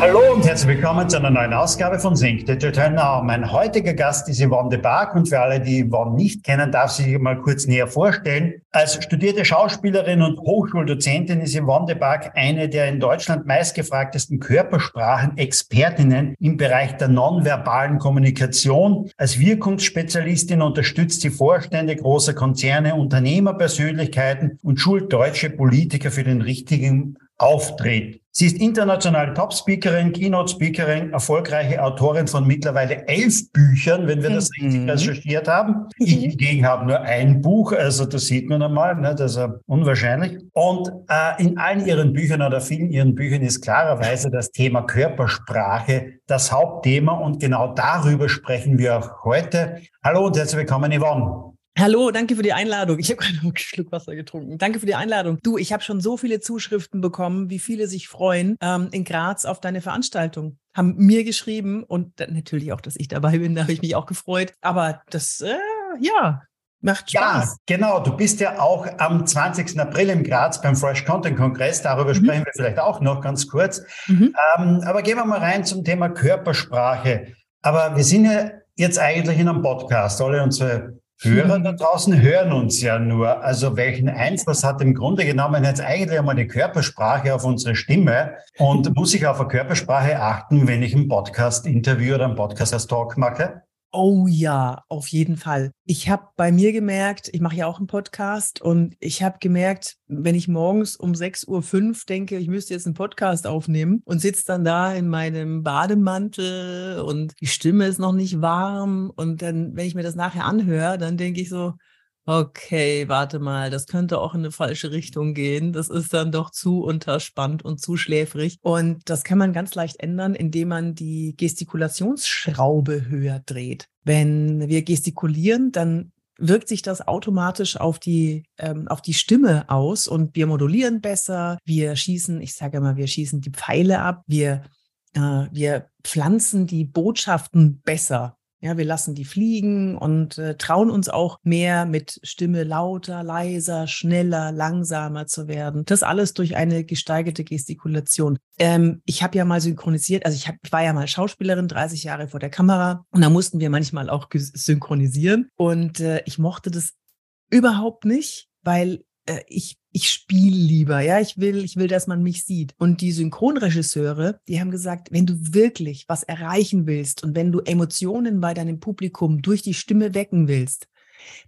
Hallo und herzlich willkommen zu einer neuen Ausgabe von Sync Digital Now. Mein heutiger Gast ist Yvonne de Barg und für alle, die Yvonne nicht kennen, darf sie sich mal kurz näher vorstellen. Als studierte Schauspielerin und Hochschuldozentin ist Yvonne de Barg eine der in Deutschland meistgefragtesten Körpersprachen-Expertinnen im Bereich der nonverbalen Kommunikation. Als Wirkungsspezialistin unterstützt sie Vorstände großer Konzerne, Unternehmerpersönlichkeiten und schult deutsche Politiker für den richtigen Auftritt. Sie ist internationale Top-Speakerin, Keynote-Speakerin, erfolgreiche Autorin von mittlerweile elf Büchern, wenn wir das mhm. richtig recherchiert haben. Ich hingegen habe nur ein Buch, also das sieht man einmal, ne, das ist unwahrscheinlich. Und äh, in allen ihren Büchern oder vielen ihren Büchern ist klarerweise das Thema Körpersprache das Hauptthema und genau darüber sprechen wir auch heute. Hallo und herzlich willkommen, Yvonne. Hallo, danke für die Einladung. Ich habe gerade einen Schluck Wasser getrunken. Danke für die Einladung. Du, ich habe schon so viele Zuschriften bekommen, wie viele sich freuen ähm, in Graz auf deine Veranstaltung. Haben mir geschrieben und natürlich auch, dass ich dabei bin, da habe ich mich auch gefreut. Aber das, äh, ja, Macht Spaß. Ja, genau. Du bist ja auch am 20. April in Graz beim Fresh Content Kongress. Darüber mhm. sprechen wir vielleicht auch noch ganz kurz. Mhm. Ähm, aber gehen wir mal rein zum Thema Körpersprache. Aber wir sind ja jetzt eigentlich in einem Podcast. Alle unsere Hörer da draußen hören uns ja nur. Also welchen Einfluss hat im Grunde genommen jetzt eigentlich einmal die Körpersprache auf unsere Stimme? Und muss ich auf eine Körpersprache achten, wenn ich ein Podcast-Interview oder ein Podcast-Talk mache? Oh ja, auf jeden Fall. Ich habe bei mir gemerkt, ich mache ja auch einen Podcast und ich habe gemerkt, wenn ich morgens um 6.05 Uhr denke, ich müsste jetzt einen Podcast aufnehmen und sitze dann da in meinem Bademantel und die Stimme ist noch nicht warm und dann, wenn ich mir das nachher anhöre, dann denke ich so, Okay, warte mal, das könnte auch in eine falsche Richtung gehen. Das ist dann doch zu unterspannt und zu schläfrig. Und das kann man ganz leicht ändern, indem man die Gestikulationsschraube höher dreht. Wenn wir gestikulieren, dann wirkt sich das automatisch auf die, ähm, auf die Stimme aus und wir modulieren besser. Wir schießen, ich sage immer, wir schießen die Pfeile ab. Wir, äh, wir pflanzen die Botschaften besser ja, wir lassen die fliegen und äh, trauen uns auch mehr mit Stimme lauter, leiser, schneller, langsamer zu werden. Das alles durch eine gesteigerte Gestikulation. Ähm, ich habe ja mal synchronisiert, also ich, hab, ich war ja mal Schauspielerin, 30 Jahre vor der Kamera und da mussten wir manchmal auch synchronisieren und äh, ich mochte das überhaupt nicht, weil äh, ich ich spiele lieber, ja, ich will, ich will, dass man mich sieht. Und die Synchronregisseure, die haben gesagt, wenn du wirklich was erreichen willst und wenn du Emotionen bei deinem Publikum durch die Stimme wecken willst,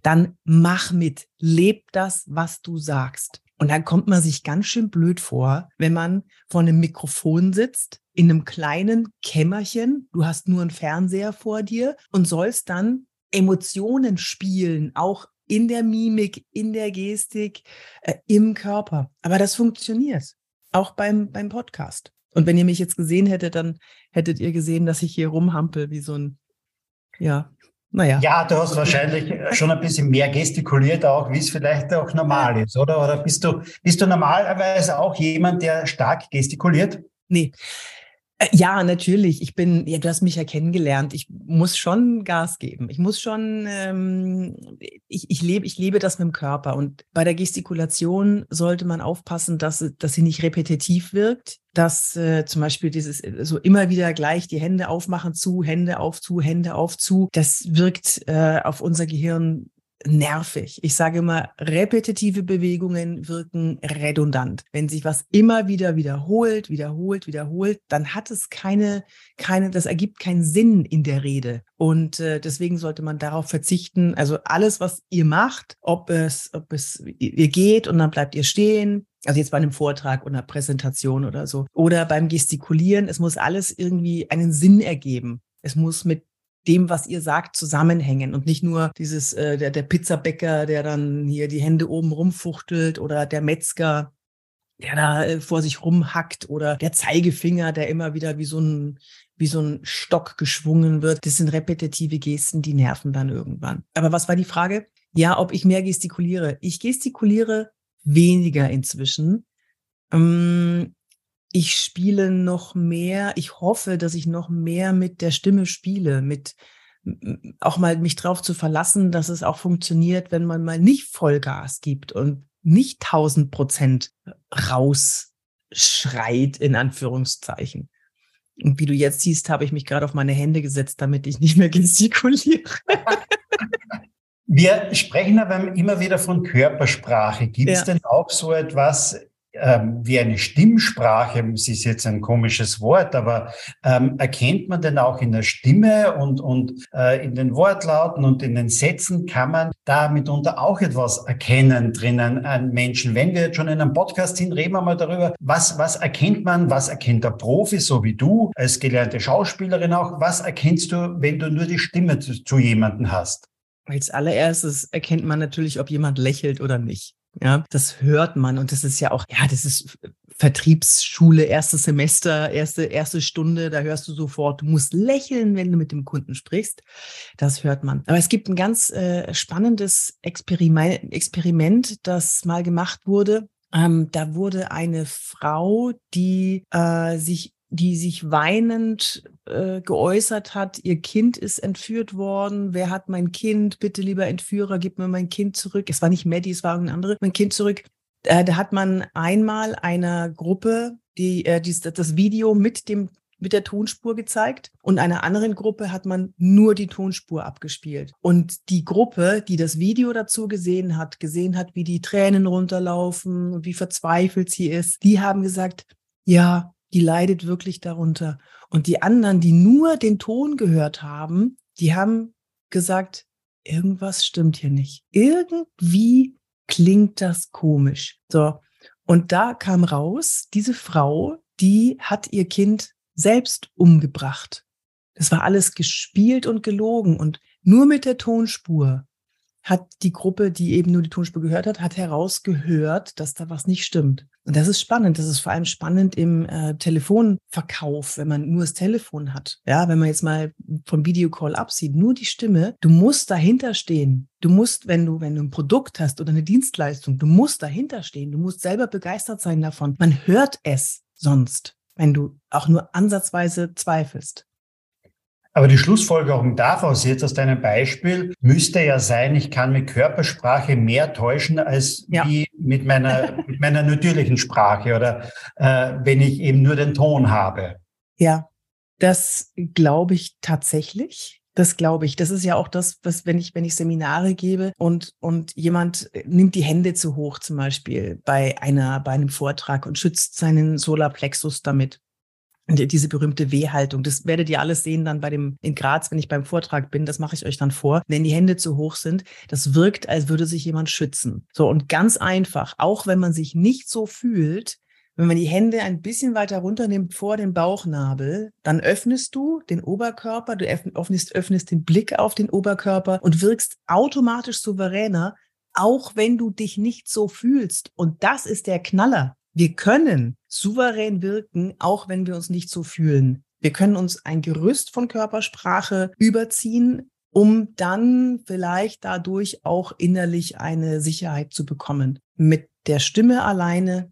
dann mach mit, leb das, was du sagst. Und dann kommt man sich ganz schön blöd vor, wenn man vor einem Mikrofon sitzt, in einem kleinen Kämmerchen, du hast nur einen Fernseher vor dir und sollst dann Emotionen spielen, auch in der Mimik, in der Gestik, äh, im Körper. Aber das funktioniert. Auch beim, beim Podcast. Und wenn ihr mich jetzt gesehen hättet, dann hättet ihr gesehen, dass ich hier rumhampel wie so ein, ja, naja. Ja, du hast wahrscheinlich schon ein bisschen mehr gestikuliert, auch wie es vielleicht auch normal ist, oder? Oder bist du, bist du normalerweise auch jemand, der stark gestikuliert? Nee. Äh, ja, natürlich. Ich bin, ja, du hast mich ja kennengelernt. Ich muss schon Gas geben. Ich muss schon, ähm, ich, ich lebe, ich lebe das mit dem Körper. Und bei der Gestikulation sollte man aufpassen, dass, dass sie nicht repetitiv wirkt. Dass äh, zum Beispiel dieses äh, so immer wieder gleich die Hände aufmachen zu, Hände auf zu, Hände auf zu. Das wirkt äh, auf unser Gehirn nervig. Ich sage immer, repetitive Bewegungen wirken redundant. Wenn sich was immer wieder wiederholt, wiederholt, wiederholt, dann hat es keine, keine, das ergibt keinen Sinn in der Rede. Und äh, deswegen sollte man darauf verzichten. Also alles, was ihr macht, ob es, ob es ihr geht und dann bleibt ihr stehen, also jetzt bei einem Vortrag oder einer Präsentation oder so. Oder beim Gestikulieren, es muss alles irgendwie einen Sinn ergeben. Es muss mit dem, was ihr sagt, zusammenhängen und nicht nur dieses, äh, der, der Pizzabäcker, der dann hier die Hände oben rumfuchtelt oder der Metzger, der da äh, vor sich rumhackt oder der Zeigefinger, der immer wieder wie so ein, wie so ein Stock geschwungen wird. Das sind repetitive Gesten, die nerven dann irgendwann. Aber was war die Frage? Ja, ob ich mehr gestikuliere. Ich gestikuliere weniger inzwischen. Ähm, ich spiele noch mehr, ich hoffe, dass ich noch mehr mit der Stimme spiele, mit auch mal mich drauf zu verlassen, dass es auch funktioniert, wenn man mal nicht Vollgas gibt und nicht 1000 Prozent rausschreit, in Anführungszeichen. Und wie du jetzt siehst, habe ich mich gerade auf meine Hände gesetzt, damit ich nicht mehr gestikuliere. Wir sprechen aber immer wieder von Körpersprache. Gibt es ja. denn auch so etwas ähm, wie eine Stimmsprache, es ist jetzt ein komisches Wort, aber ähm, erkennt man denn auch in der Stimme und, und äh, in den Wortlauten und in den Sätzen kann man da mitunter auch etwas erkennen drinnen an Menschen. Wenn wir jetzt schon in einem Podcast sind, reden wir mal darüber, was, was erkennt man, was erkennt der Profi, so wie du, als gelernte Schauspielerin auch, was erkennst du, wenn du nur die Stimme zu, zu jemandem hast? Als allererstes erkennt man natürlich, ob jemand lächelt oder nicht. Ja, das hört man und das ist ja auch, ja, das ist Vertriebsschule, erstes Semester, erste, erste Stunde, da hörst du sofort, du musst lächeln, wenn du mit dem Kunden sprichst. Das hört man. Aber es gibt ein ganz äh, spannendes Experiment, Experiment, das mal gemacht wurde. Ähm, da wurde eine Frau, die äh, sich die sich weinend äh, geäußert hat, ihr Kind ist entführt worden, wer hat mein Kind, bitte lieber Entführer, gib mir mein Kind zurück. Es war nicht Maddie, es war irgendein andere, mein Kind zurück. Äh, da hat man einmal einer Gruppe die, äh, die, das Video mit dem mit der Tonspur gezeigt und einer anderen Gruppe hat man nur die Tonspur abgespielt. Und die Gruppe, die das Video dazu gesehen hat, gesehen hat, wie die Tränen runterlaufen und wie verzweifelt sie ist, die haben gesagt, ja, die leidet wirklich darunter. Und die anderen, die nur den Ton gehört haben, die haben gesagt, irgendwas stimmt hier nicht. Irgendwie klingt das komisch. So. Und da kam raus, diese Frau, die hat ihr Kind selbst umgebracht. Das war alles gespielt und gelogen und nur mit der Tonspur hat die Gruppe, die eben nur die Tonspur gehört hat, hat herausgehört, dass da was nicht stimmt. Und das ist spannend. Das ist vor allem spannend im äh, Telefonverkauf, wenn man nur das Telefon hat. Ja, wenn man jetzt mal vom Videocall absieht, nur die Stimme. Du musst dahinter stehen. Du musst, wenn du, wenn du ein Produkt hast oder eine Dienstleistung, du musst dahinter stehen. Du musst selber begeistert sein davon. Man hört es sonst, wenn du auch nur ansatzweise zweifelst. Aber die Schlussfolgerung daraus jetzt aus deinem Beispiel müsste ja sein, ich kann mit Körpersprache mehr täuschen als ja. wie mit meiner, mit meiner natürlichen Sprache oder äh, wenn ich eben nur den Ton habe. Ja, das glaube ich tatsächlich. Das glaube ich. Das ist ja auch das, was, wenn ich, wenn ich Seminare gebe und, und jemand nimmt die Hände zu hoch, zum Beispiel bei einer, bei einem Vortrag und schützt seinen Solarplexus damit diese berühmte W-Haltung. Das werdet ihr alles sehen dann bei dem in Graz, wenn ich beim Vortrag bin. Das mache ich euch dann vor. Wenn die Hände zu hoch sind, das wirkt, als würde sich jemand schützen. So und ganz einfach, auch wenn man sich nicht so fühlt, wenn man die Hände ein bisschen weiter runternimmt vor den Bauchnabel, dann öffnest du den Oberkörper, du öffnest, öffnest den Blick auf den Oberkörper und wirkst automatisch souveräner, auch wenn du dich nicht so fühlst. Und das ist der Knaller. Wir können souverän wirken, auch wenn wir uns nicht so fühlen. Wir können uns ein Gerüst von Körpersprache überziehen, um dann vielleicht dadurch auch innerlich eine Sicherheit zu bekommen. Mit der Stimme alleine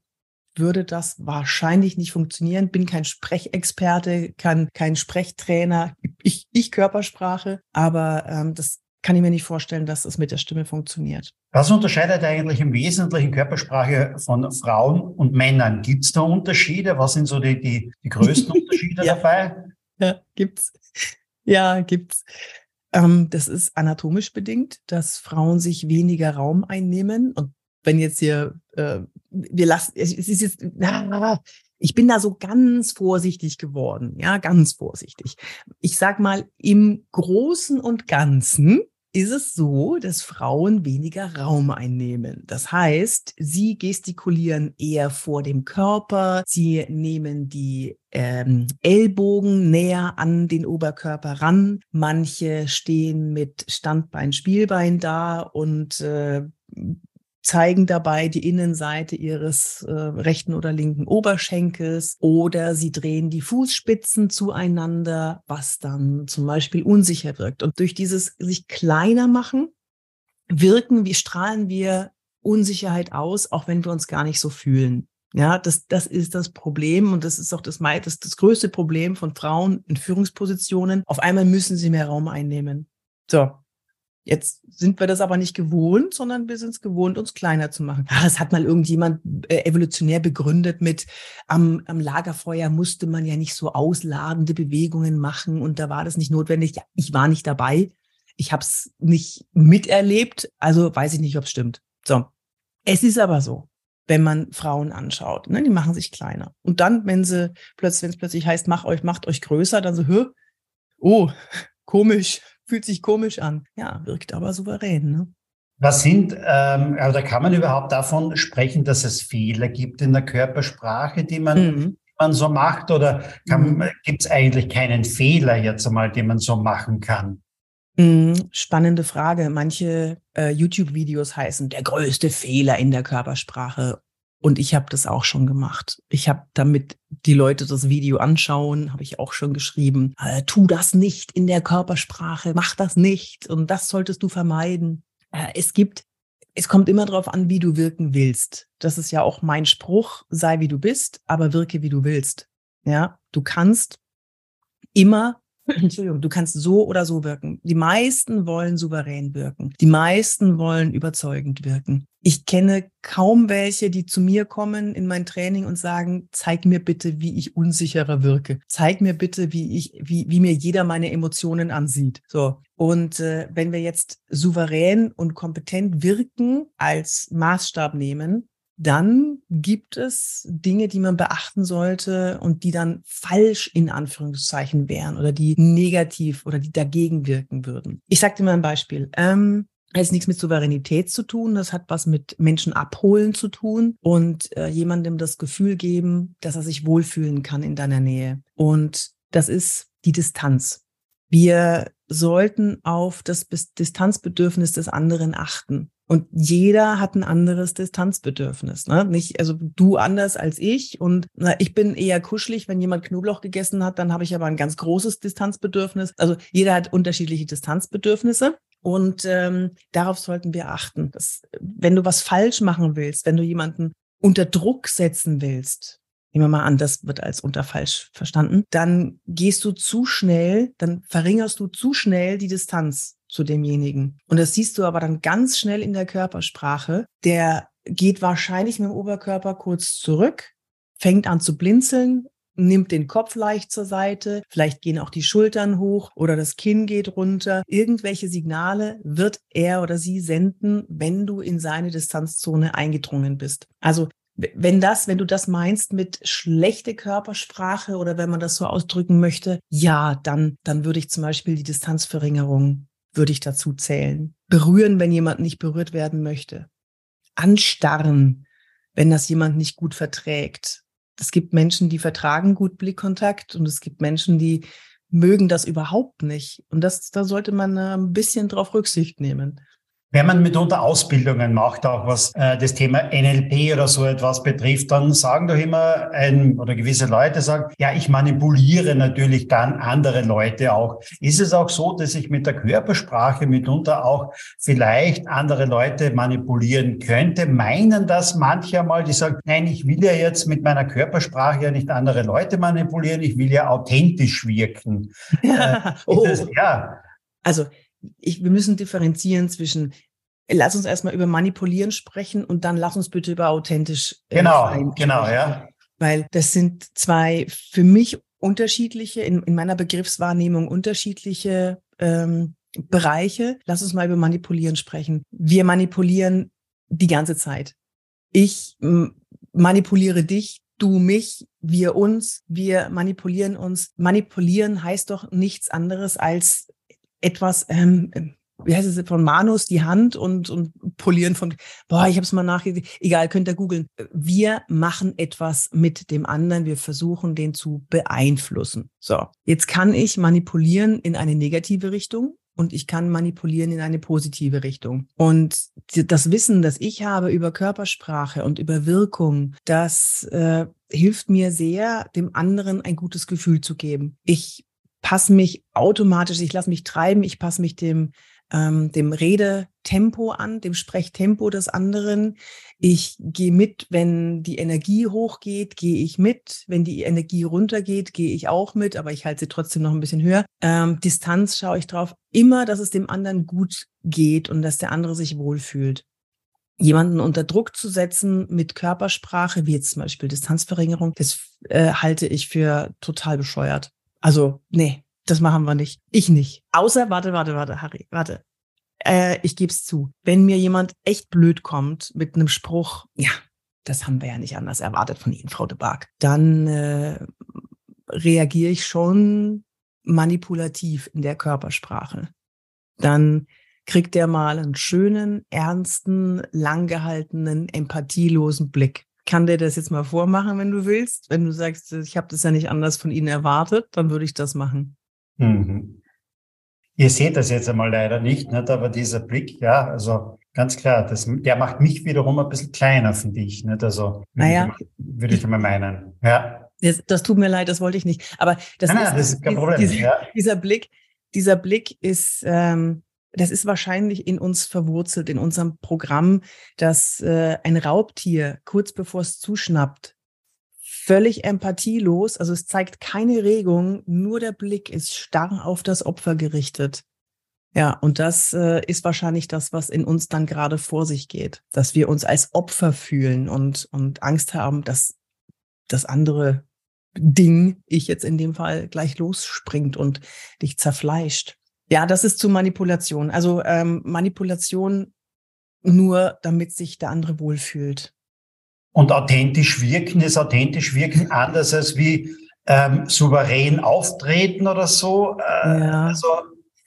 würde das wahrscheinlich nicht funktionieren. Bin kein Sprechexperte, kann kein Sprechtrainer, ich, ich Körpersprache, aber ähm, das kann ich mir nicht vorstellen, dass es mit der Stimme funktioniert. Was unterscheidet eigentlich im Wesentlichen Körpersprache von Frauen und Männern? Gibt es da Unterschiede? Was sind so die, die, die größten Unterschiede ja. dabei? Ja, gibt's. Ja, gibt's. Ähm, das ist anatomisch bedingt, dass Frauen sich weniger Raum einnehmen. Und wenn jetzt hier, äh, wir lassen, es ist jetzt, na, ich bin da so ganz vorsichtig geworden, ja, ganz vorsichtig. Ich sag mal, im Großen und Ganzen ist es so, dass Frauen weniger Raum einnehmen. Das heißt, sie gestikulieren eher vor dem Körper, sie nehmen die ähm, Ellbogen näher an den Oberkörper ran. Manche stehen mit Standbein, Spielbein da und äh, zeigen dabei die Innenseite ihres äh, rechten oder linken Oberschenkels oder sie drehen die Fußspitzen zueinander, was dann zum Beispiel unsicher wirkt. Und durch dieses sich kleiner machen, wirken, wie strahlen wir Unsicherheit aus, auch wenn wir uns gar nicht so fühlen. Ja, das, das ist das Problem und das ist auch das, das, das größte Problem von Frauen in Führungspositionen. Auf einmal müssen sie mehr Raum einnehmen. So, Jetzt sind wir das aber nicht gewohnt, sondern wir sind es gewohnt, uns kleiner zu machen. Ah, das hat mal irgendjemand äh, evolutionär begründet mit, am, am Lagerfeuer musste man ja nicht so ausladende Bewegungen machen und da war das nicht notwendig. Ja, ich war nicht dabei. Ich habe es nicht miterlebt, also weiß ich nicht, ob es stimmt. So, es ist aber so wenn man Frauen anschaut. Ne? Die machen sich kleiner. Und dann, wenn sie plötzlich, wenn es plötzlich heißt, macht euch, macht euch größer, dann so, Hö? oh, komisch, fühlt sich komisch an. Ja, wirkt aber souverän. Ne? Was sind, ähm, also kann man überhaupt davon sprechen, dass es Fehler gibt in der Körpersprache, die man, mhm. die man so macht? Oder mhm. gibt es eigentlich keinen Fehler jetzt einmal, den man so machen kann? Mhm, spannende Frage. Manche äh, YouTube-Videos heißen der größte Fehler in der Körpersprache. Und ich habe das auch schon gemacht. Ich habe damit die Leute das Video anschauen, habe ich auch schon geschrieben, äh, tu das nicht in der Körpersprache, mach das nicht und das solltest du vermeiden. Äh, es gibt, es kommt immer darauf an, wie du wirken willst. Das ist ja auch mein Spruch, sei wie du bist, aber wirke wie du willst. Ja, du kannst immer Entschuldigung, du kannst so oder so wirken. Die meisten wollen souverän wirken. Die meisten wollen überzeugend wirken. Ich kenne kaum welche, die zu mir kommen in mein Training und sagen, zeig mir bitte, wie ich unsicherer wirke. Zeig mir bitte, wie ich, wie, wie mir jeder meine Emotionen ansieht. So. Und äh, wenn wir jetzt souverän und kompetent wirken als Maßstab nehmen, dann gibt es Dinge, die man beachten sollte und die dann falsch in Anführungszeichen wären oder die negativ oder die dagegen wirken würden. Ich sage dir mal ein Beispiel. Ähm, hat nichts mit Souveränität zu tun, das hat was mit Menschen abholen zu tun und äh, jemandem das Gefühl geben, dass er sich wohlfühlen kann in deiner Nähe. Und das ist die Distanz. Wir sollten auf das Distanzbedürfnis des anderen achten. Und jeder hat ein anderes Distanzbedürfnis. Ne? Nicht, also du anders als ich. Und na, ich bin eher kuschelig, wenn jemand Knoblauch gegessen hat, dann habe ich aber ein ganz großes Distanzbedürfnis. Also jeder hat unterschiedliche Distanzbedürfnisse. Und ähm, darauf sollten wir achten. Dass, wenn du was falsch machen willst, wenn du jemanden unter Druck setzen willst, nehmen wir mal an, das wird als unter falsch verstanden, dann gehst du zu schnell, dann verringerst du zu schnell die Distanz zu demjenigen. Und das siehst du aber dann ganz schnell in der Körpersprache. Der geht wahrscheinlich mit dem Oberkörper kurz zurück, fängt an zu blinzeln, nimmt den Kopf leicht zur Seite, vielleicht gehen auch die Schultern hoch oder das Kinn geht runter. Irgendwelche Signale wird er oder sie senden, wenn du in seine Distanzzone eingedrungen bist. Also wenn das, wenn du das meinst mit schlechte Körpersprache oder wenn man das so ausdrücken möchte, ja, dann, dann würde ich zum Beispiel die Distanzverringerung würde ich dazu zählen. Berühren, wenn jemand nicht berührt werden möchte. Anstarren, wenn das jemand nicht gut verträgt. Es gibt Menschen, die vertragen gut Blickkontakt und es gibt Menschen, die mögen das überhaupt nicht. Und das, da sollte man äh, ein bisschen drauf Rücksicht nehmen. Wenn man mitunter Ausbildungen macht, auch was äh, das Thema NLP oder so etwas betrifft, dann sagen doch immer ein oder gewisse Leute sagen, ja, ich manipuliere natürlich dann andere Leute auch. Ist es auch so, dass ich mit der Körpersprache mitunter auch vielleicht andere Leute manipulieren könnte? Meinen das manche einmal, die sagen, nein, ich will ja jetzt mit meiner Körpersprache ja nicht andere Leute manipulieren, ich will ja authentisch wirken. Ja. Äh, oh. das, ja. Also ich, wir müssen differenzieren zwischen lass uns erstmal über manipulieren sprechen und dann lass uns bitte über authentisch äh, genau sein genau ja. Weil das sind zwei für mich unterschiedliche in, in meiner Begriffswahrnehmung unterschiedliche ähm, Bereiche. Lass uns mal über manipulieren sprechen. Wir manipulieren die ganze Zeit. Ich manipuliere dich du mich, wir uns, wir manipulieren uns. Manipulieren heißt doch nichts anderes als etwas, ähm, wie heißt es, von Manus die Hand und, und polieren von, boah, ich habe es mal nachgesehen, egal, könnt ihr googeln. Wir machen etwas mit dem anderen, wir versuchen, den zu beeinflussen. So, jetzt kann ich manipulieren in eine negative Richtung und ich kann manipulieren in eine positive Richtung. Und das Wissen, das ich habe über Körpersprache und über Wirkung, das äh, hilft mir sehr, dem anderen ein gutes Gefühl zu geben. Ich passe mich automatisch, ich lasse mich treiben, ich passe mich dem ähm, dem Redetempo an, dem Sprechtempo des anderen. Ich gehe mit, wenn die Energie hochgeht, gehe ich mit. Wenn die Energie runtergeht, gehe ich auch mit, aber ich halte sie trotzdem noch ein bisschen höher. Ähm, Distanz schaue ich drauf. Immer, dass es dem anderen gut geht und dass der andere sich wohlfühlt jemanden unter Druck zu setzen mit Körpersprache, wie jetzt zum Beispiel Distanzverringerung, das äh, halte ich für total bescheuert. Also, nee, das machen wir nicht. Ich nicht. Außer, warte, warte, warte, Harry, warte. Äh, ich gebe es zu. Wenn mir jemand echt blöd kommt mit einem Spruch, ja, das haben wir ja nicht anders erwartet von Ihnen, Frau de Barg, dann äh, reagiere ich schon manipulativ in der Körpersprache. Dann kriegt der mal einen schönen, ernsten, langgehaltenen, empathielosen Blick. Kann der das jetzt mal vormachen, wenn du willst? Wenn du sagst, ich habe das ja nicht anders von Ihnen erwartet, dann würde ich das machen. Mhm. Ihr seht das jetzt einmal leider nicht, nicht, aber dieser Blick, ja, also ganz klar, das, der macht mich wiederum ein bisschen kleiner, finde ich. Nicht? Also naja, würde ich, mal meinen. Ja. Das, das, tut mir leid, das wollte ich nicht. Aber das, nein, ist, nein, das ist kein Problem. Dieser, ja. dieser Blick, dieser Blick ist, ähm, das ist wahrscheinlich in uns verwurzelt, in unserem Programm, dass äh, ein Raubtier kurz bevor es zuschnappt, völlig empathielos, also es zeigt keine Regung, nur der Blick ist starr auf das Opfer gerichtet. Ja, und das äh, ist wahrscheinlich das, was in uns dann gerade vor sich geht, dass wir uns als Opfer fühlen und, und Angst haben, dass das andere Ding, ich jetzt in dem Fall, gleich losspringt und dich zerfleischt. Ja, das ist zu Manipulation. Also ähm, Manipulation nur, damit sich der andere wohlfühlt. Und authentisch wirken ist authentisch wirken anders als wie ähm, souverän auftreten oder so. Äh, ja. Also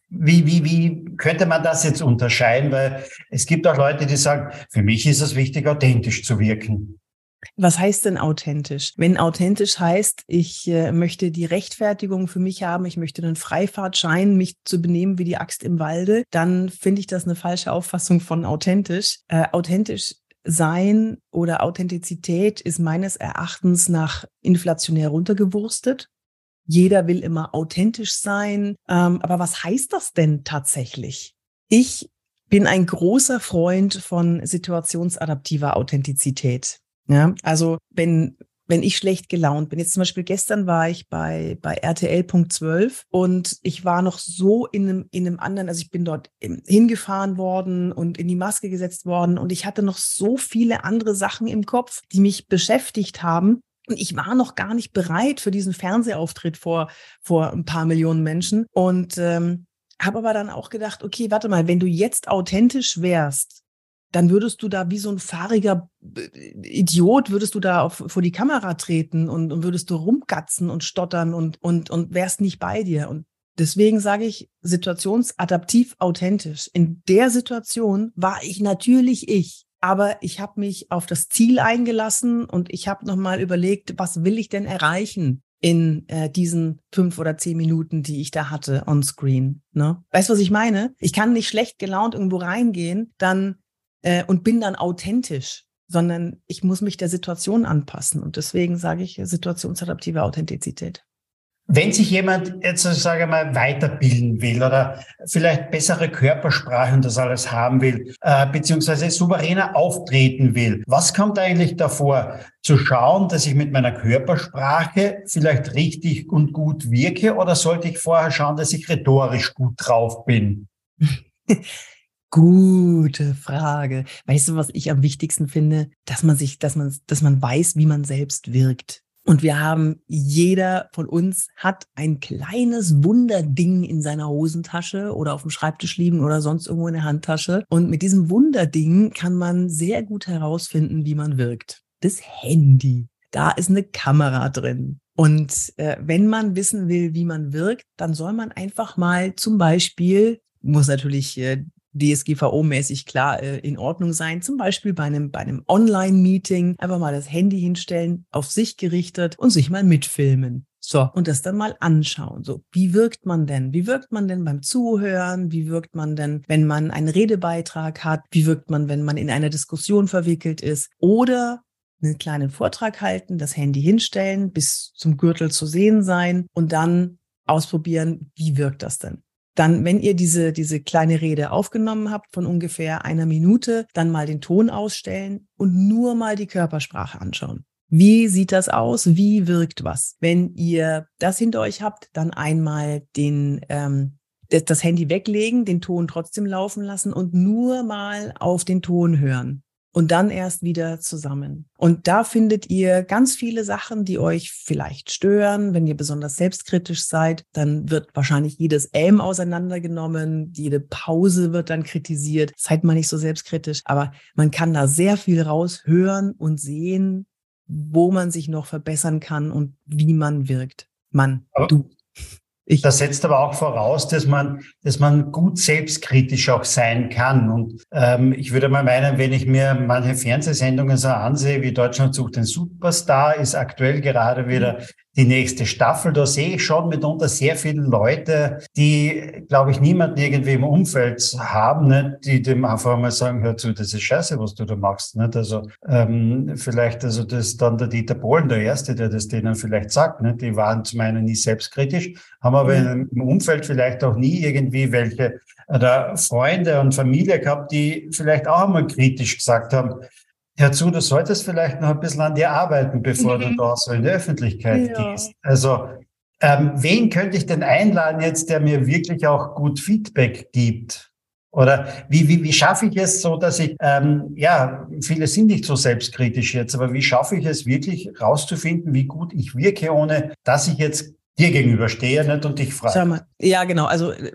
wie, wie, wie könnte man das jetzt unterscheiden? Weil es gibt auch Leute, die sagen, für mich ist es wichtig, authentisch zu wirken. Was heißt denn authentisch? Wenn authentisch heißt, ich äh, möchte die Rechtfertigung für mich haben, ich möchte einen Freifahrtschein, mich zu benehmen wie die Axt im Walde, dann finde ich das eine falsche Auffassung von authentisch. Äh, authentisch sein oder Authentizität ist meines Erachtens nach inflationär runtergewurstet. Jeder will immer authentisch sein. Ähm, aber was heißt das denn tatsächlich? Ich bin ein großer Freund von situationsadaptiver Authentizität. Ja, also wenn wenn ich schlecht gelaunt bin. Jetzt zum Beispiel gestern war ich bei, bei RTL.12 und ich war noch so in einem, in einem anderen, also ich bin dort hingefahren worden und in die Maske gesetzt worden und ich hatte noch so viele andere Sachen im Kopf, die mich beschäftigt haben. Und ich war noch gar nicht bereit für diesen Fernsehauftritt vor, vor ein paar Millionen Menschen und ähm, habe aber dann auch gedacht, okay, warte mal, wenn du jetzt authentisch wärst, dann würdest du da wie so ein fahriger äh, Idiot, würdest du da auf, vor die Kamera treten und, und würdest du rumgatzen und stottern und, und, und wärst nicht bei dir. Und deswegen sage ich situationsadaptiv authentisch. In der Situation war ich natürlich ich. Aber ich habe mich auf das Ziel eingelassen und ich habe nochmal überlegt, was will ich denn erreichen? in äh, diesen fünf oder zehn Minuten, die ich da hatte on screen. Ne? Weißt du, was ich meine? Ich kann nicht schlecht gelaunt irgendwo reingehen, dann äh, und bin dann authentisch, sondern ich muss mich der Situation anpassen. Und deswegen sage ich situationsadaptive Authentizität. Wenn sich jemand jetzt, sage ich mal, weiterbilden will oder vielleicht bessere Körpersprache und das alles haben will, äh, beziehungsweise souveräner auftreten will, was kommt eigentlich davor? Zu schauen, dass ich mit meiner Körpersprache vielleicht richtig und gut wirke oder sollte ich vorher schauen, dass ich rhetorisch gut drauf bin? Gute Frage. Weißt du, was ich am wichtigsten finde? Dass man sich, dass man, dass man weiß, wie man selbst wirkt. Und wir haben, jeder von uns hat ein kleines Wunderding in seiner Hosentasche oder auf dem Schreibtisch liegen oder sonst irgendwo in der Handtasche. Und mit diesem Wunderding kann man sehr gut herausfinden, wie man wirkt. Das Handy. Da ist eine Kamera drin. Und äh, wenn man wissen will, wie man wirkt, dann soll man einfach mal zum Beispiel muss natürlich äh, DSGVO-mäßig klar äh, in Ordnung sein. Zum Beispiel bei einem, bei einem Online-Meeting einfach mal das Handy hinstellen, auf sich gerichtet und sich mal mitfilmen. So, und das dann mal anschauen. So, wie wirkt man denn? Wie wirkt man denn beim Zuhören? Wie wirkt man denn, wenn man einen Redebeitrag hat? Wie wirkt man, wenn man in einer Diskussion verwickelt ist? Oder einen kleinen Vortrag halten, das Handy hinstellen, bis zum Gürtel zu sehen sein und dann ausprobieren, wie wirkt das denn? Dann, wenn ihr diese, diese kleine Rede aufgenommen habt von ungefähr einer Minute, dann mal den Ton ausstellen und nur mal die Körpersprache anschauen. Wie sieht das aus? Wie wirkt was? Wenn ihr das hinter euch habt, dann einmal den, ähm, das, das Handy weglegen, den Ton trotzdem laufen lassen und nur mal auf den Ton hören und dann erst wieder zusammen. Und da findet ihr ganz viele Sachen, die euch vielleicht stören. Wenn ihr besonders selbstkritisch seid, dann wird wahrscheinlich jedes Ähm auseinandergenommen, jede Pause wird dann kritisiert. Seid mal nicht so selbstkritisch, aber man kann da sehr viel raushören und sehen, wo man sich noch verbessern kann und wie man wirkt. Man, aber, du. Ich. Das setzt aber auch voraus, dass man, dass man gut selbstkritisch auch sein kann. Und ähm, ich würde mal meinen, wenn ich mir manche Fernsehsendungen so ansehe, wie Deutschland sucht den Superstar, ist aktuell gerade wieder mhm die nächste Staffel. Da sehe ich schon mitunter sehr viele Leute, die, glaube ich, niemanden irgendwie im Umfeld haben, ne, die dem einfach mal sagen, hör zu, das ist scheiße, was du da machst. Nicht? Also ähm, vielleicht, also das ist dann der Dieter Bohlen, der Erste, der das denen vielleicht sagt. Nicht? Die waren zum einen nie selbstkritisch, haben aber mhm. im Umfeld vielleicht auch nie irgendwie welche oder Freunde und Familie gehabt, die vielleicht auch einmal kritisch gesagt haben, Hör zu, du solltest vielleicht noch ein bisschen an dir arbeiten, bevor mhm. du da so in die Öffentlichkeit ja. gehst. Also, ähm, wen könnte ich denn einladen jetzt, der mir wirklich auch gut Feedback gibt? Oder wie, wie, wie schaffe ich es so, dass ich, ähm, ja, viele sind nicht so selbstkritisch jetzt, aber wie schaffe ich es wirklich rauszufinden, wie gut ich wirke, ohne dass ich jetzt dir gegenüberstehe nicht und dich frage. Ja, genau. Also äh,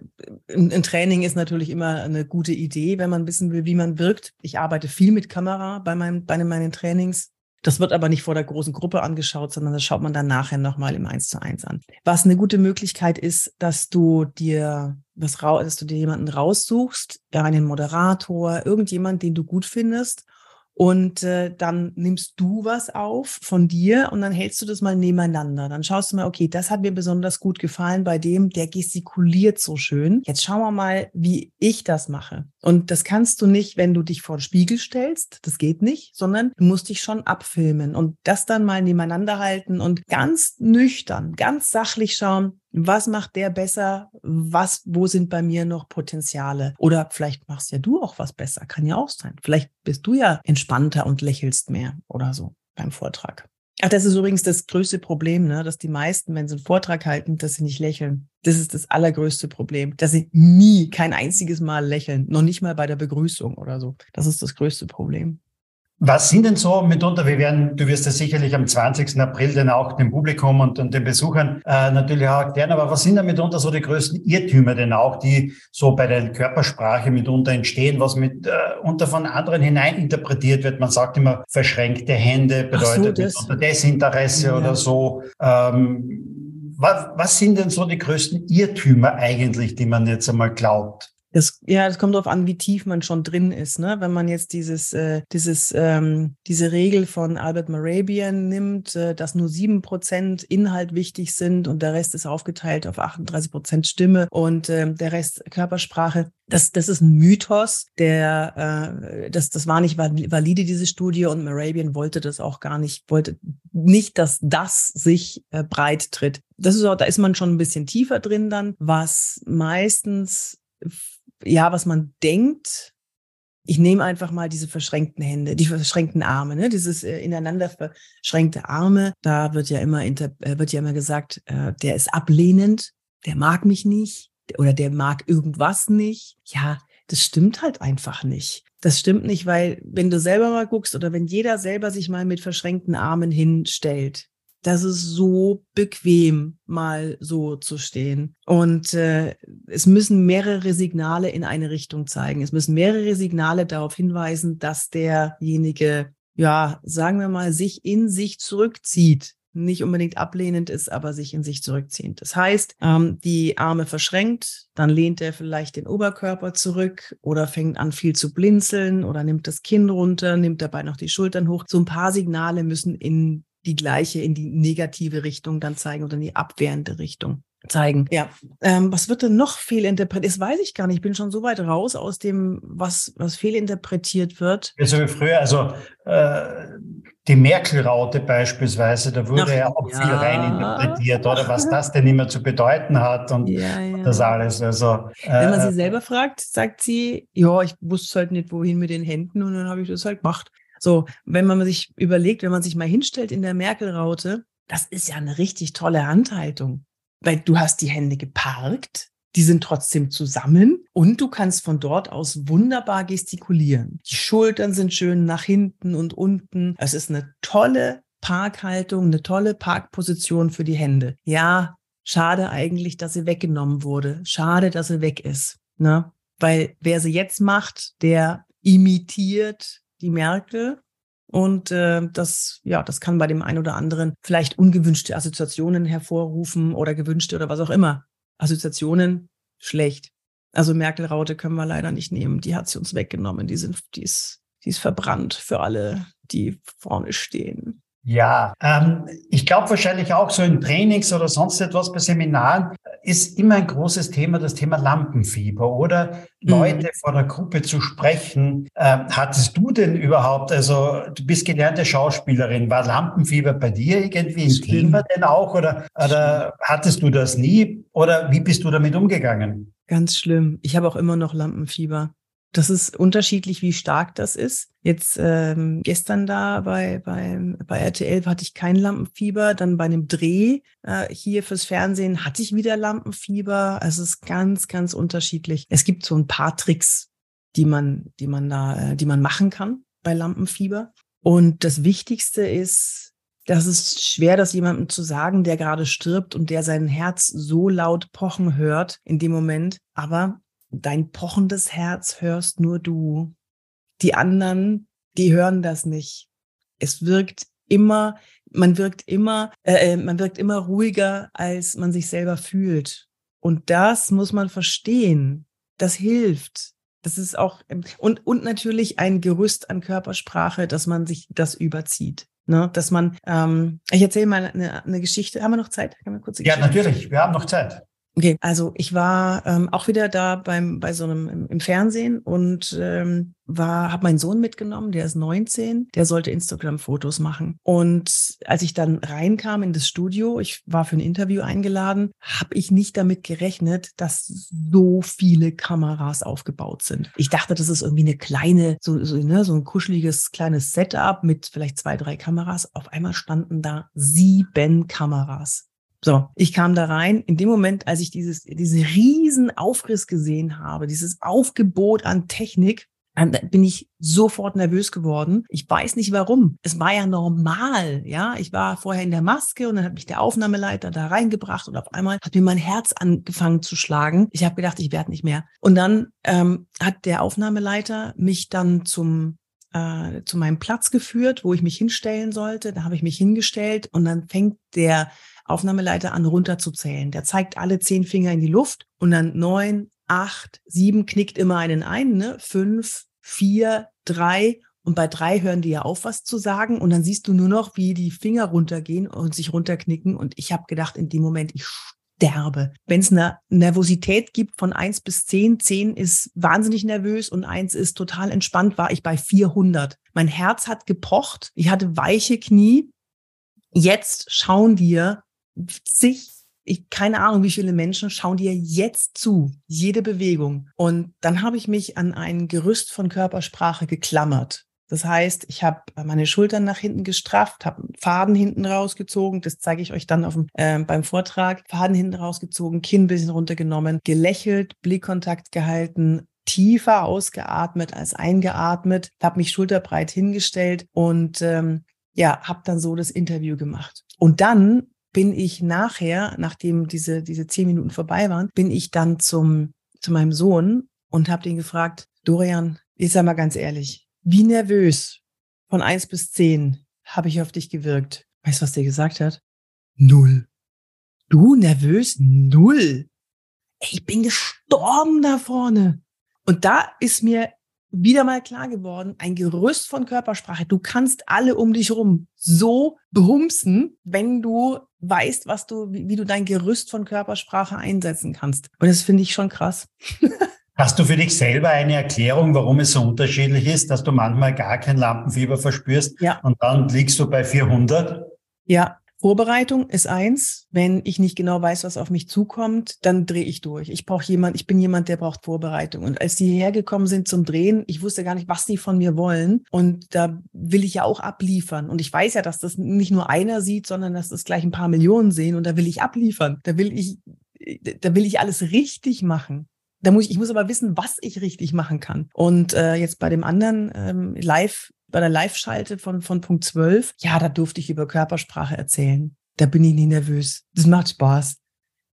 ein Training ist natürlich immer eine gute Idee, wenn man wissen will, wie man wirkt. Ich arbeite viel mit Kamera bei, meinem, bei meinen Trainings. Das wird aber nicht vor der großen Gruppe angeschaut, sondern das schaut man dann nachher nochmal im Eins zu eins an. Was eine gute Möglichkeit ist, dass du dir was dass du dir jemanden raussuchst, einen Moderator, irgendjemand, den du gut findest und äh, dann nimmst du was auf von dir und dann hältst du das mal nebeneinander. Dann schaust du mal, okay, das hat mir besonders gut gefallen bei dem, der gestikuliert so schön. Jetzt schauen wir mal, wie ich das mache. Und das kannst du nicht, wenn du dich vor den Spiegel stellst. Das geht nicht, sondern du musst dich schon abfilmen und das dann mal nebeneinander halten und ganz nüchtern, ganz sachlich schauen, was macht der besser? Was, wo sind bei mir noch Potenziale? Oder vielleicht machst ja du auch was besser. Kann ja auch sein. Vielleicht bist du ja entspannter und lächelst mehr oder so beim Vortrag. Ach, das ist übrigens das größte Problem, ne? dass die meisten, wenn sie einen Vortrag halten, dass sie nicht lächeln. Das ist das allergrößte Problem, dass sie nie, kein einziges Mal lächeln, noch nicht mal bei der Begrüßung oder so. Das ist das größte Problem. Was sind denn so mitunter, wir werden, du wirst ja sicherlich am 20. April dann auch dem Publikum und, und den Besuchern äh, natürlich auch erklären, aber was sind denn mitunter so die größten Irrtümer denn auch, die so bei der Körpersprache mitunter entstehen, was mit äh, unter von anderen hineininterpretiert wird? Man sagt immer, verschränkte Hände bedeutet so, mitunter Desinteresse ja. oder so. Ähm, was, was sind denn so die größten Irrtümer eigentlich, die man jetzt einmal glaubt? Das, ja, das kommt darauf an, wie tief man schon drin ist. Ne? Wenn man jetzt dieses, äh, dieses, ähm, diese Regel von Albert Morabian nimmt, äh, dass nur sieben Prozent Inhalt wichtig sind und der Rest ist aufgeteilt auf 38 Prozent Stimme und äh, der Rest Körpersprache. Das, das ist ein Mythos, der, äh, das, das war nicht valide, diese Studie, und Morabian wollte das auch gar nicht, wollte nicht, dass das sich äh, breit tritt. Das ist auch, da ist man schon ein bisschen tiefer drin dann, was meistens ja, was man denkt, ich nehme einfach mal diese verschränkten Hände, die verschränkten Arme, ne? dieses äh, ineinander verschränkte Arme. Da wird ja immer inter, äh, wird ja immer gesagt, äh, der ist ablehnend, der mag mich nicht oder der mag irgendwas nicht. Ja, das stimmt halt einfach nicht. Das stimmt nicht, weil wenn du selber mal guckst oder wenn jeder selber sich mal mit verschränkten Armen hinstellt, das ist so bequem, mal so zu stehen. Und äh, es müssen mehrere Signale in eine Richtung zeigen. Es müssen mehrere Signale darauf hinweisen, dass derjenige, ja, sagen wir mal, sich in sich zurückzieht. Nicht unbedingt ablehnend ist, aber sich in sich zurückziehend. Das heißt, ähm, die Arme verschränkt, dann lehnt er vielleicht den Oberkörper zurück oder fängt an viel zu blinzeln oder nimmt das Kinn runter, nimmt dabei noch die Schultern hoch. So ein paar Signale müssen in die gleiche in die negative Richtung dann zeigen oder in die abwehrende Richtung zeigen. Ja, ähm, was wird denn noch fehlinterpretiert? Das weiß ich gar nicht. Ich bin schon so weit raus aus dem, was, was fehlinterpretiert wird. Ja, so wie früher, also äh, die Merkel-Raute beispielsweise, da wurde Ach, ja auch ja. viel reininterpretiert, oder was das denn immer zu bedeuten hat und ja, ja. das alles. Also, äh, Wenn man sie selber fragt, sagt sie, ja, ich wusste halt nicht, wohin mit den Händen und dann habe ich das halt gemacht. So, wenn man sich überlegt, wenn man sich mal hinstellt in der Merkel-Raute, das ist ja eine richtig tolle Handhaltung weil du hast die Hände geparkt, die sind trotzdem zusammen und du kannst von dort aus wunderbar gestikulieren. Die Schultern sind schön nach hinten und unten. Es ist eine tolle Parkhaltung, eine tolle Parkposition für die Hände. Ja, schade eigentlich, dass sie weggenommen wurde. Schade, dass sie weg ist. Ne? Weil wer sie jetzt macht, der imitiert die Merkel und äh, das, ja, das kann bei dem einen oder anderen vielleicht ungewünschte Assoziationen hervorrufen oder gewünschte oder was auch immer. Assoziationen schlecht. Also Merkel-Raute können wir leider nicht nehmen. Die hat sie uns weggenommen. Die sind, die ist, die ist verbrannt für alle, die vorne stehen. Ja, ähm, ich glaube wahrscheinlich auch so in Trainings oder sonst etwas bei Seminaren ist immer ein großes Thema das Thema Lampenfieber oder mhm. Leute vor der Gruppe zu sprechen. Ähm, hattest du denn überhaupt, also du bist gelernte Schauspielerin, war Lampenfieber bei dir irgendwie ein Stimmt. Thema denn auch oder, oder hattest du das nie oder wie bist du damit umgegangen? Ganz schlimm. Ich habe auch immer noch Lampenfieber. Das ist unterschiedlich, wie stark das ist. Jetzt ähm, gestern da bei, bei, bei RTL hatte ich kein Lampenfieber. Dann bei einem Dreh äh, hier fürs Fernsehen hatte ich wieder Lampenfieber. Also es ist ganz, ganz unterschiedlich. Es gibt so ein paar Tricks, die man, die man da, äh, die man machen kann bei Lampenfieber. Und das Wichtigste ist, das ist schwer, das jemandem zu sagen, der gerade stirbt und der sein Herz so laut pochen hört in dem Moment. Aber dein pochendes Herz hörst nur du. Die anderen, die hören das nicht. Es wirkt immer, man wirkt immer, äh, äh, man wirkt immer ruhiger, als man sich selber fühlt. Und das muss man verstehen. Das hilft. Das ist auch und und natürlich ein Gerüst an Körpersprache, dass man sich das überzieht. Ne, dass man, ähm, ich erzähle mal eine, eine Geschichte. Haben wir noch Zeit? Kann man kurz ja, natürlich. Wir haben noch Zeit. Okay, also ich war ähm, auch wieder da beim bei so einem im, im Fernsehen und ähm, war habe meinen Sohn mitgenommen, der ist 19, der sollte Instagram Fotos machen und als ich dann reinkam in das Studio, ich war für ein Interview eingeladen, habe ich nicht damit gerechnet, dass so viele Kameras aufgebaut sind. Ich dachte, das ist irgendwie eine kleine so so, ne, so ein kuscheliges kleines Setup mit vielleicht zwei, drei Kameras. Auf einmal standen da sieben Kameras. So, ich kam da rein. In dem Moment, als ich dieses, diesen riesen Aufriss gesehen habe, dieses Aufgebot an Technik, bin ich sofort nervös geworden. Ich weiß nicht warum. Es war ja normal, ja. Ich war vorher in der Maske und dann hat mich der Aufnahmeleiter da reingebracht und auf einmal hat mir mein Herz angefangen zu schlagen. Ich habe gedacht, ich werde nicht mehr. Und dann ähm, hat der Aufnahmeleiter mich dann zum äh, zu meinem Platz geführt, wo ich mich hinstellen sollte. Da habe ich mich hingestellt und dann fängt der Aufnahmeleiter an, runterzuzählen. Der zeigt alle zehn Finger in die Luft und dann neun, acht, sieben knickt immer einen ein, ne? Fünf, vier, drei. Und bei drei hören die ja auf, was zu sagen. Und dann siehst du nur noch, wie die Finger runtergehen und sich runterknicken. Und ich habe gedacht, in dem Moment, ich sterbe. Wenn es eine Nervosität gibt von eins bis zehn, zehn ist wahnsinnig nervös und eins ist total entspannt, war ich bei 400. Mein Herz hat gepocht. Ich hatte weiche Knie. Jetzt schauen dir zig, ich, keine Ahnung, wie viele Menschen schauen dir jetzt zu, jede Bewegung. Und dann habe ich mich an ein Gerüst von Körpersprache geklammert. Das heißt, ich habe meine Schultern nach hinten gestrafft, habe Faden hinten rausgezogen, das zeige ich euch dann auf dem, äh, beim Vortrag, Faden hinten rausgezogen, Kinn ein bisschen runtergenommen, gelächelt, Blickkontakt gehalten, tiefer ausgeatmet als eingeatmet, habe mich schulterbreit hingestellt und ähm, ja, habe dann so das Interview gemacht. Und dann bin ich nachher, nachdem diese, diese zehn Minuten vorbei waren, bin ich dann zum, zu meinem Sohn und habe den gefragt, Dorian, jetzt sag mal ganz ehrlich, wie nervös von eins bis zehn habe ich auf dich gewirkt? Weißt du, was der gesagt hat? Null. Du nervös? Null. Ey, ich bin gestorben da vorne. Und da ist mir wieder mal klar geworden, ein Gerüst von Körpersprache. Du kannst alle um dich rum so behumsen, wenn du weißt, was du, wie, wie du dein Gerüst von Körpersprache einsetzen kannst. Und das finde ich schon krass. Hast du für dich selber eine Erklärung, warum es so unterschiedlich ist, dass du manchmal gar kein Lampenfieber verspürst ja. und dann liegst du bei 400? Ja, Vorbereitung ist eins. Wenn ich nicht genau weiß, was auf mich zukommt, dann drehe ich durch. Ich brauche jemand, ich bin jemand, der braucht Vorbereitung. Und als die hierher gekommen sind zum Drehen, ich wusste gar nicht, was die von mir wollen. Und da will ich ja auch abliefern. Und ich weiß ja, dass das nicht nur einer sieht, sondern dass das gleich ein paar Millionen sehen. Und da will ich abliefern. Da will ich, da will ich alles richtig machen. Da muss ich, ich muss aber wissen, was ich richtig machen kann. Und äh, jetzt bei dem anderen ähm, Live bei der Live-Schalte von, von Punkt 12, ja, da durfte ich über Körpersprache erzählen. Da bin ich nie nervös. Das macht Spaß.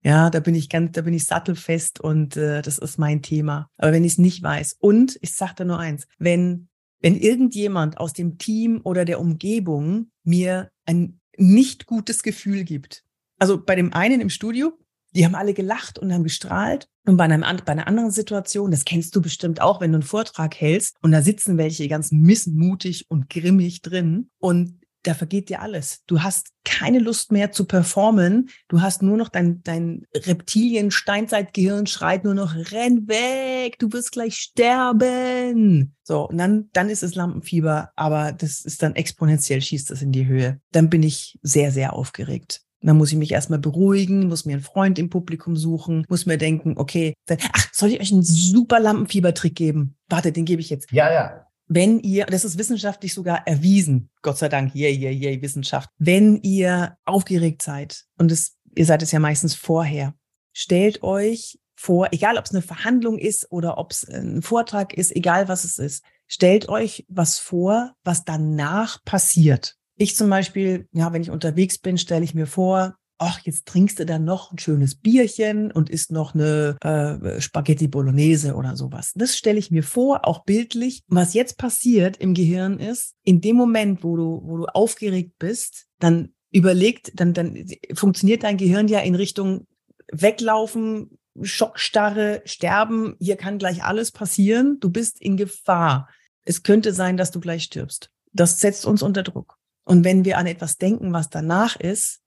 Ja, da bin ich ganz, da bin ich sattelfest und äh, das ist mein Thema. Aber wenn ich es nicht weiß und ich sage da nur eins, wenn wenn irgendjemand aus dem Team oder der Umgebung mir ein nicht gutes Gefühl gibt, also bei dem einen im Studio, die haben alle gelacht und haben gestrahlt. Und bei, einem, bei einer anderen Situation, das kennst du bestimmt auch, wenn du einen Vortrag hältst und da sitzen welche ganz missmutig und grimmig drin und da vergeht dir alles. Du hast keine Lust mehr zu performen. Du hast nur noch dein, dein Reptilien-Steinzeitgehirn schreit nur noch, renn weg, du wirst gleich sterben. So, und dann, dann ist es Lampenfieber, aber das ist dann exponentiell, schießt das in die Höhe. Dann bin ich sehr, sehr aufgeregt. Dann muss ich mich erstmal beruhigen, muss mir einen Freund im Publikum suchen, muss mir denken, okay, ach, soll ich euch einen super Lampenfiebertrick geben? Warte, den gebe ich jetzt. Ja, ja. Wenn ihr, das ist wissenschaftlich sogar erwiesen, Gott sei Dank, yay, yay, yay, Wissenschaft. Wenn ihr aufgeregt seid, und es, ihr seid es ja meistens vorher, stellt euch vor, egal ob es eine Verhandlung ist oder ob es ein Vortrag ist, egal was es ist, stellt euch was vor, was danach passiert. Ich zum Beispiel, ja, wenn ich unterwegs bin, stelle ich mir vor, ach, jetzt trinkst du dann noch ein schönes Bierchen und isst noch eine äh, Spaghetti Bolognese oder sowas. Das stelle ich mir vor, auch bildlich. Was jetzt passiert im Gehirn ist, in dem Moment, wo du, wo du aufgeregt bist, dann überlegt, dann, dann funktioniert dein Gehirn ja in Richtung weglaufen, Schockstarre, sterben. Hier kann gleich alles passieren. Du bist in Gefahr. Es könnte sein, dass du gleich stirbst. Das setzt uns unter Druck. Und wenn wir an etwas denken, was danach ist,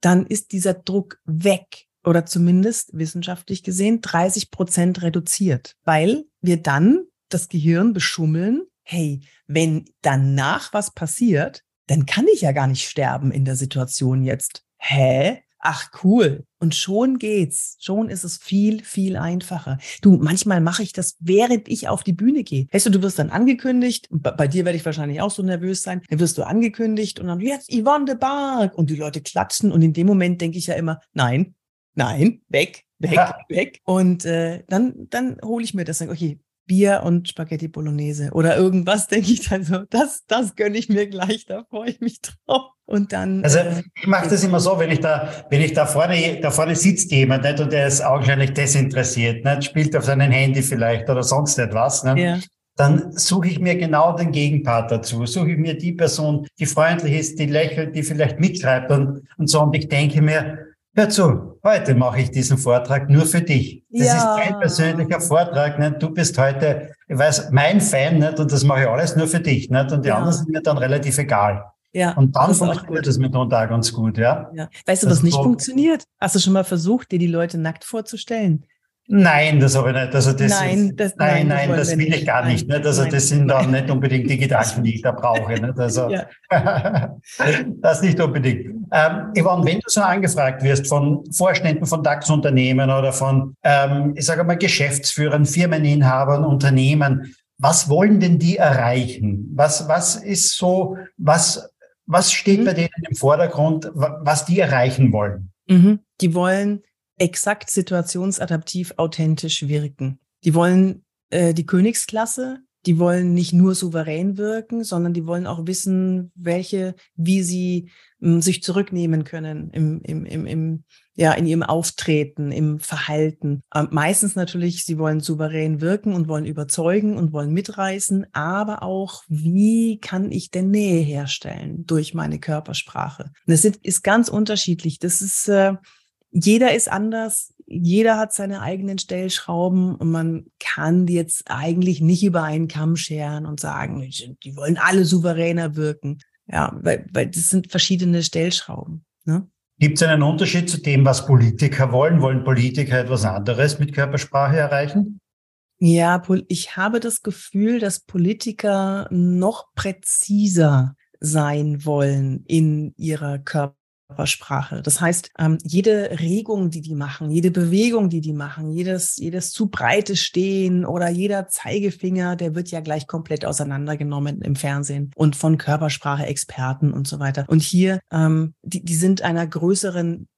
dann ist dieser Druck weg oder zumindest wissenschaftlich gesehen 30 Prozent reduziert, weil wir dann das Gehirn beschummeln. Hey, wenn danach was passiert, dann kann ich ja gar nicht sterben in der Situation jetzt. Hä? Ach cool. Und schon geht's. Schon ist es viel, viel einfacher. Du, manchmal mache ich das, während ich auf die Bühne gehe. Weißt du, du wirst dann angekündigt. Bei, bei dir werde ich wahrscheinlich auch so nervös sein. Dann wirst du angekündigt und dann jetzt Yvonne de Barg und die Leute klatschen. Und in dem Moment denke ich ja immer, nein, nein, weg, weg, ja. weg. Und äh, dann, dann hole ich mir das. Okay, Bier und Spaghetti Bolognese oder irgendwas, denke ich dann so, das, das gönne ich mir gleich, da freue ich mich drauf. Und dann. Also äh, ich mache das immer so, wenn ich da, wenn ich da vorne, da vorne sitzt jemand nicht und der ist augenscheinlich desinteressiert, nicht, spielt auf seinem Handy vielleicht oder sonst etwas, nicht, ja. dann suche ich mir genau den Gegenpart dazu. Suche ich mir die Person, die freundlich ist, die lächelt, die vielleicht mitschreibt und, und so. Und ich denke mir, Hör zu, heute mache ich diesen Vortrag nur für dich. Das ja. ist dein persönlicher Vortrag. Nicht? Du bist heute, ich weiß, mein Fan nicht? und das mache ich alles nur für dich. Nicht? Und die ja. anderen sind mir dann relativ egal. Ja, und dann funktioniert das mitunter ganz gut, ja. ja. Weißt du, was nicht so funktioniert? Hast du schon mal versucht, dir die Leute nackt vorzustellen? Nein, das habe ich nicht. Also das nein, das, nein, nein, das, das will ich gar nicht. nicht. Also nein. das sind dann nicht unbedingt die Gedanken, die ich da brauche. Nicht? Also das nicht unbedingt. Ähm, Yvonne, wenn du so angefragt wirst von Vorständen von DAX-Unternehmen oder von, ähm, ich sage mal, Geschäftsführern, Firmeninhabern, Unternehmen, was wollen denn die erreichen? Was, was ist so, was, was steht mhm. bei denen im Vordergrund, was die erreichen wollen? Mhm. Die wollen exakt situationsadaptiv authentisch wirken. Die wollen äh, die Königsklasse, die wollen nicht nur souverän wirken, sondern die wollen auch wissen, welche, wie sie mh, hm, sich zurücknehmen können im, im, im, im, ja, in ihrem Auftreten, im Verhalten. Ähm, meistens natürlich, sie wollen souverän wirken und wollen überzeugen und wollen mitreißen, aber auch, wie kann ich denn Nähe herstellen durch meine Körpersprache? das ist, ist ganz unterschiedlich. Das ist, äh, jeder ist anders, jeder hat seine eigenen Stellschrauben und man kann jetzt eigentlich nicht über einen Kamm scheren und sagen, die wollen alle souveräner wirken. Ja, weil, weil das sind verschiedene Stellschrauben. Ne? Gibt es einen Unterschied zu dem, was Politiker wollen? Wollen Politiker etwas anderes mit Körpersprache erreichen? Ja, ich habe das Gefühl, dass Politiker noch präziser sein wollen in ihrer Körpersprache. Das heißt, ähm, jede Regung, die die machen, jede Bewegung, die die machen, jedes, jedes zu breite Stehen oder jeder Zeigefinger, der wird ja gleich komplett auseinandergenommen im Fernsehen und von Körpersprache-Experten und so weiter. Und hier, ähm, die, die sind einer größeren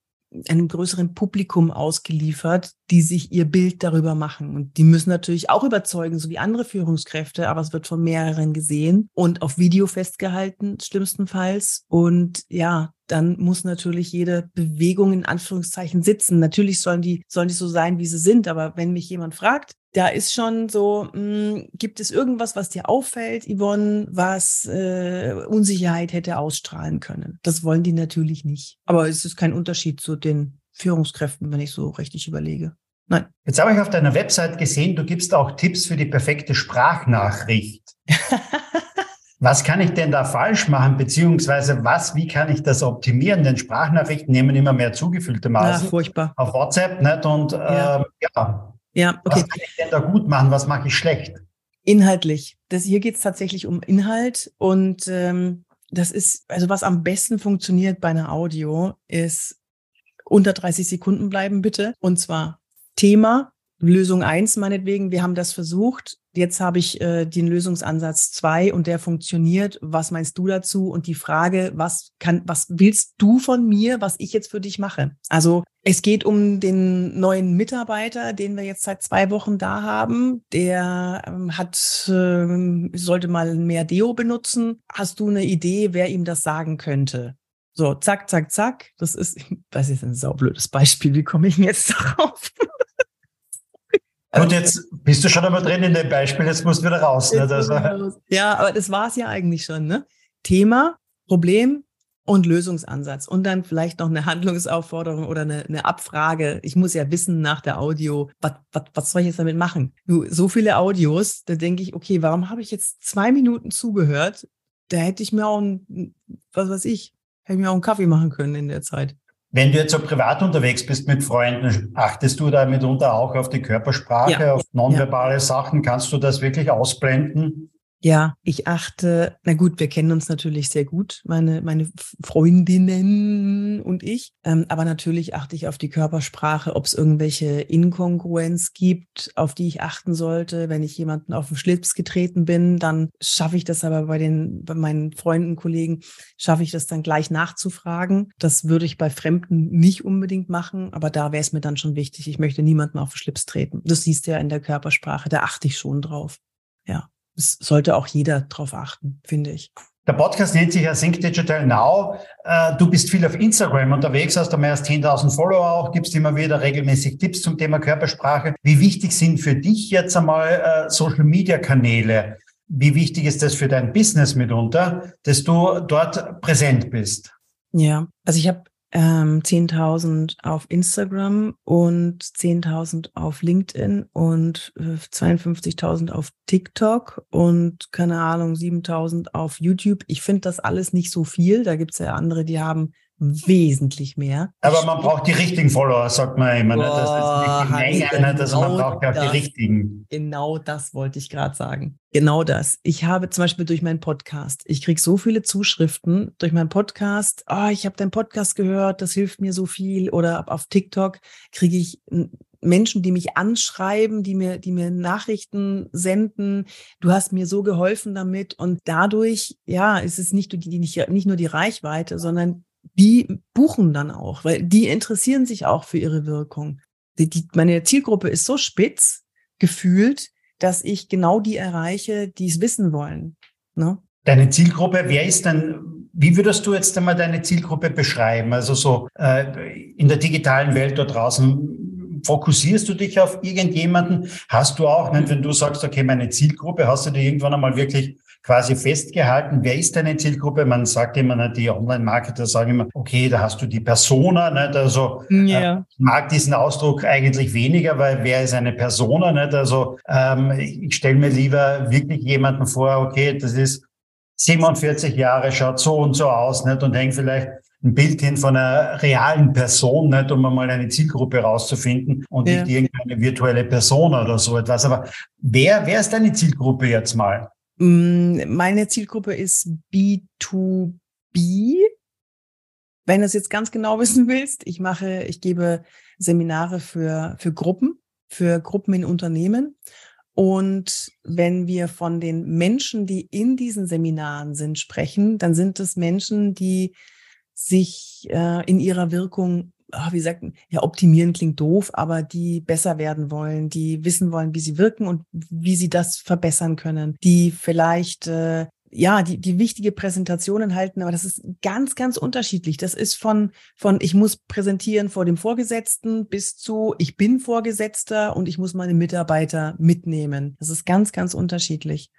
einem größeren Publikum ausgeliefert, die sich ihr Bild darüber machen. Und die müssen natürlich auch überzeugen, so wie andere Führungskräfte, aber es wird von mehreren gesehen und auf Video festgehalten, schlimmstenfalls. Und ja, dann muss natürlich jede Bewegung in Anführungszeichen sitzen. Natürlich sollen die, sollen die so sein, wie sie sind. Aber wenn mich jemand fragt, da ist schon so, mh, hm, gibt es irgendwas, was dir auffällt, Yvonne, was äh, Unsicherheit hätte ausstrahlen können? Das wollen die natürlich nicht. Aber es ist kein Unterschied zu den Führungskräften, wenn ich so richtig überlege. Nein. Jetzt habe ich auf deiner Website gesehen, du gibst auch Tipps für die perfekte Sprachnachricht. was kann ich denn da falsch machen, beziehungsweise was, wie kann ich das optimieren? Denn Sprachnachrichten nehmen immer mehr zugefüllte Maßen. Ja, furchtbar. Auf WhatsApp, nicht? Und ja. Äh, ja, ja, okay. Was kann ich denn da gut machen? Was mache ich schlecht? Inhaltlich. Das, hier geht es tatsächlich um Inhalt und ähm, das ist, also was am besten funktioniert bei einer Audio, ist unter 30 Sekunden bleiben, bitte. Und zwar Thema, Lösung eins meinetwegen, wir haben das versucht. Jetzt habe ich äh, den Lösungsansatz zwei und der funktioniert. Was meinst du dazu? Und die Frage, was kann, was willst du von mir, was ich jetzt für dich mache? Also es geht um den neuen Mitarbeiter, den wir jetzt seit zwei Wochen da haben. Der ähm, hat, äh, sollte mal mehr Deo benutzen. Hast du eine Idee, wer ihm das sagen könnte? So, zack, zack, zack. Das ist, das ist ein saublödes Beispiel. Wie komme ich denn jetzt darauf? Und jetzt bist du schon einmal drin in dem Beispiel, jetzt musst du wieder raus. Ne? Also. Ja, aber das war es ja eigentlich schon. Ne? Thema, Problem und Lösungsansatz. Und dann vielleicht noch eine Handlungsaufforderung oder eine, eine Abfrage. Ich muss ja wissen nach der Audio, was soll ich jetzt damit machen? Du, so viele Audios, da denke ich, okay, warum habe ich jetzt zwei Minuten zugehört? Da hätte ich mir auch, ein, was weiß ich, hätte ich mir auch einen Kaffee machen können in der Zeit. Wenn du jetzt so privat unterwegs bist mit Freunden, achtest du da mitunter auch auf die Körpersprache, ja. auf nonverbale ja. Sachen? Kannst du das wirklich ausblenden? Ja, ich achte, na gut, wir kennen uns natürlich sehr gut, meine, meine Freundinnen und ich. Ähm, aber natürlich achte ich auf die Körpersprache, ob es irgendwelche Inkongruenz gibt, auf die ich achten sollte. Wenn ich jemanden auf den Schlips getreten bin, dann schaffe ich das aber bei den, bei meinen Freunden, Kollegen, schaffe ich das dann gleich nachzufragen. Das würde ich bei Fremden nicht unbedingt machen, aber da wäre es mir dann schon wichtig. Ich möchte niemanden auf den Schlips treten. Das siehst du ja in der Körpersprache, da achte ich schon drauf. Ja es sollte auch jeder drauf achten, finde ich. Der Podcast nennt sich ja Think Digital Now. Äh, du bist viel auf Instagram unterwegs, hast du mehr als 10.000 Follower auch, gibst immer wieder regelmäßig Tipps zum Thema Körpersprache. Wie wichtig sind für dich jetzt einmal äh, Social Media Kanäle? Wie wichtig ist das für dein Business mitunter, dass du dort präsent bist? Ja, also ich habe ähm, 10.000 auf Instagram und 10.000 auf LinkedIn und äh, 52.000 auf TikTok und keine Ahnung, 7.000 auf YouTube. Ich finde das alles nicht so viel. Da gibt es ja andere, die haben wesentlich mehr. Aber man braucht die richtigen Follower, sagt man immer. Boah, ne? Das ist nicht die Menge, ne? also man braucht ja die richtigen. Genau das wollte ich gerade sagen. Genau das. Ich habe zum Beispiel durch meinen Podcast, ich kriege so viele Zuschriften durch meinen Podcast. Oh, ich habe deinen Podcast gehört, das hilft mir so viel. Oder auf TikTok kriege ich Menschen, die mich anschreiben, die mir, die mir Nachrichten senden. Du hast mir so geholfen damit. Und dadurch, ja, ist es nicht, die, nicht, nicht nur die Reichweite, sondern die buchen dann auch, weil die interessieren sich auch für ihre Wirkung. Die, die, meine Zielgruppe ist so spitz gefühlt, dass ich genau die erreiche, die es wissen wollen. Ne? Deine Zielgruppe, wer ist denn, wie würdest du jetzt einmal deine Zielgruppe beschreiben? Also so äh, in der digitalen Welt dort draußen, fokussierst du dich auf irgendjemanden? Hast du auch, wenn du sagst, okay, meine Zielgruppe, hast du dir irgendwann einmal wirklich quasi festgehalten. Wer ist deine Zielgruppe? Man sagt immer, die Online-Marketer sagen immer, okay, da hast du die Persona, nicht? Also ja. äh, ich mag diesen Ausdruck eigentlich weniger, weil wer ist eine Persona? Nicht? Also ähm, ich stelle mir lieber wirklich jemanden vor, okay, das ist 47 Jahre, schaut so und so aus, nicht? Und hängt vielleicht ein Bild hin von einer realen Person, nicht, um mal eine Zielgruppe rauszufinden und ja. nicht irgendeine virtuelle Person oder so etwas. Aber wer, wer ist deine Zielgruppe jetzt mal? Mm, meine Zielgruppe ist B2B. Wenn du es jetzt ganz genau wissen willst, ich mache, ich gebe Seminare für, für Gruppen, für Gruppen in Unternehmen. Und wenn wir von den Menschen, die in diesen Seminaren sind, sprechen, dann sind es Menschen, die sich äh, in ihrer Wirkung, ach, wie sagt, ja, optimieren klingt doof, aber die besser werden wollen, die wissen wollen, wie sie wirken und wie sie das verbessern können, die vielleicht äh, ja, die, die wichtige Präsentationen halten, aber das ist ganz, ganz unterschiedlich. Das ist von, von ich muss präsentieren vor dem Vorgesetzten bis zu ich bin Vorgesetzter und ich muss meine Mitarbeiter mitnehmen. Das ist ganz, ganz unterschiedlich.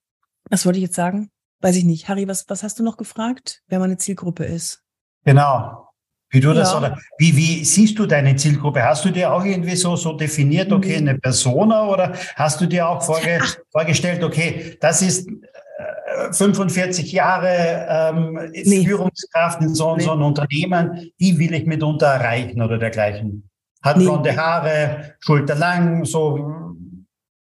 Was wollte ich jetzt sagen? Weiß ich nicht. Harry, was, was hast du noch gefragt, wer meine Zielgruppe ist? Genau. Wie du das, ja. oder wie, wie siehst du deine Zielgruppe? Hast du dir auch irgendwie so, so definiert, okay, mhm. eine Persona oder hast du dir auch vorge vorgestellt, okay, das ist 45 äh, Jahre ähm, nee. Führungskraft in so, nee. so einem Unternehmen, die will ich mitunter erreichen oder dergleichen? Hat nee. blonde Haare, schulterlang, so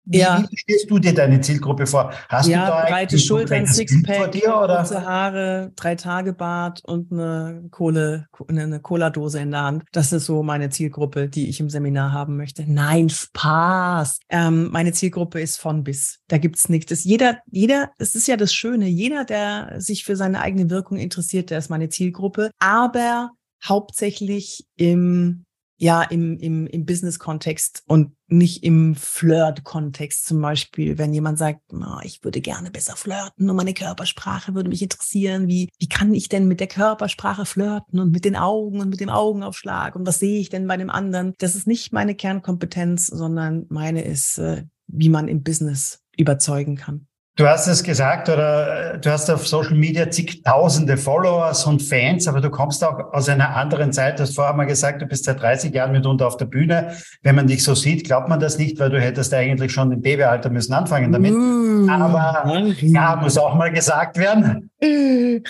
wie, ja. wie stellst du dir deine Zielgruppe vor? Hast ja, du da breite Schultern, Sixpack, kurze Haare, drei Tage Bart und eine Kohle, eine Cola-Dose in der Hand. Das ist so meine Zielgruppe, die ich im Seminar haben möchte. Nein, Spaß. Ähm, meine Zielgruppe ist von bis. Da gibt's nichts. Das jeder, jeder, es ist ja das Schöne. Jeder, der sich für seine eigene Wirkung interessiert, der ist meine Zielgruppe. Aber hauptsächlich im ja im, im, im Business-Kontext und nicht im Flirt-Kontext zum Beispiel, wenn jemand sagt, oh, ich würde gerne besser flirten und meine Körpersprache würde mich interessieren, wie, wie kann ich denn mit der Körpersprache flirten und mit den Augen und mit dem Augenaufschlag und was sehe ich denn bei dem anderen? Das ist nicht meine Kernkompetenz, sondern meine ist, äh, wie man im Business überzeugen kann. Du hast es gesagt, oder äh, du hast auf Social Media zigtausende Followers und Fans, aber du kommst auch aus einer anderen Zeit. Du hast vorher mal gesagt, du bist seit 30 Jahren mitunter auf der Bühne. Wenn man dich so sieht, glaubt man das nicht, weil du hättest eigentlich schon im Babyalter müssen anfangen damit. Mm, aber ja, muss auch mal gesagt werden.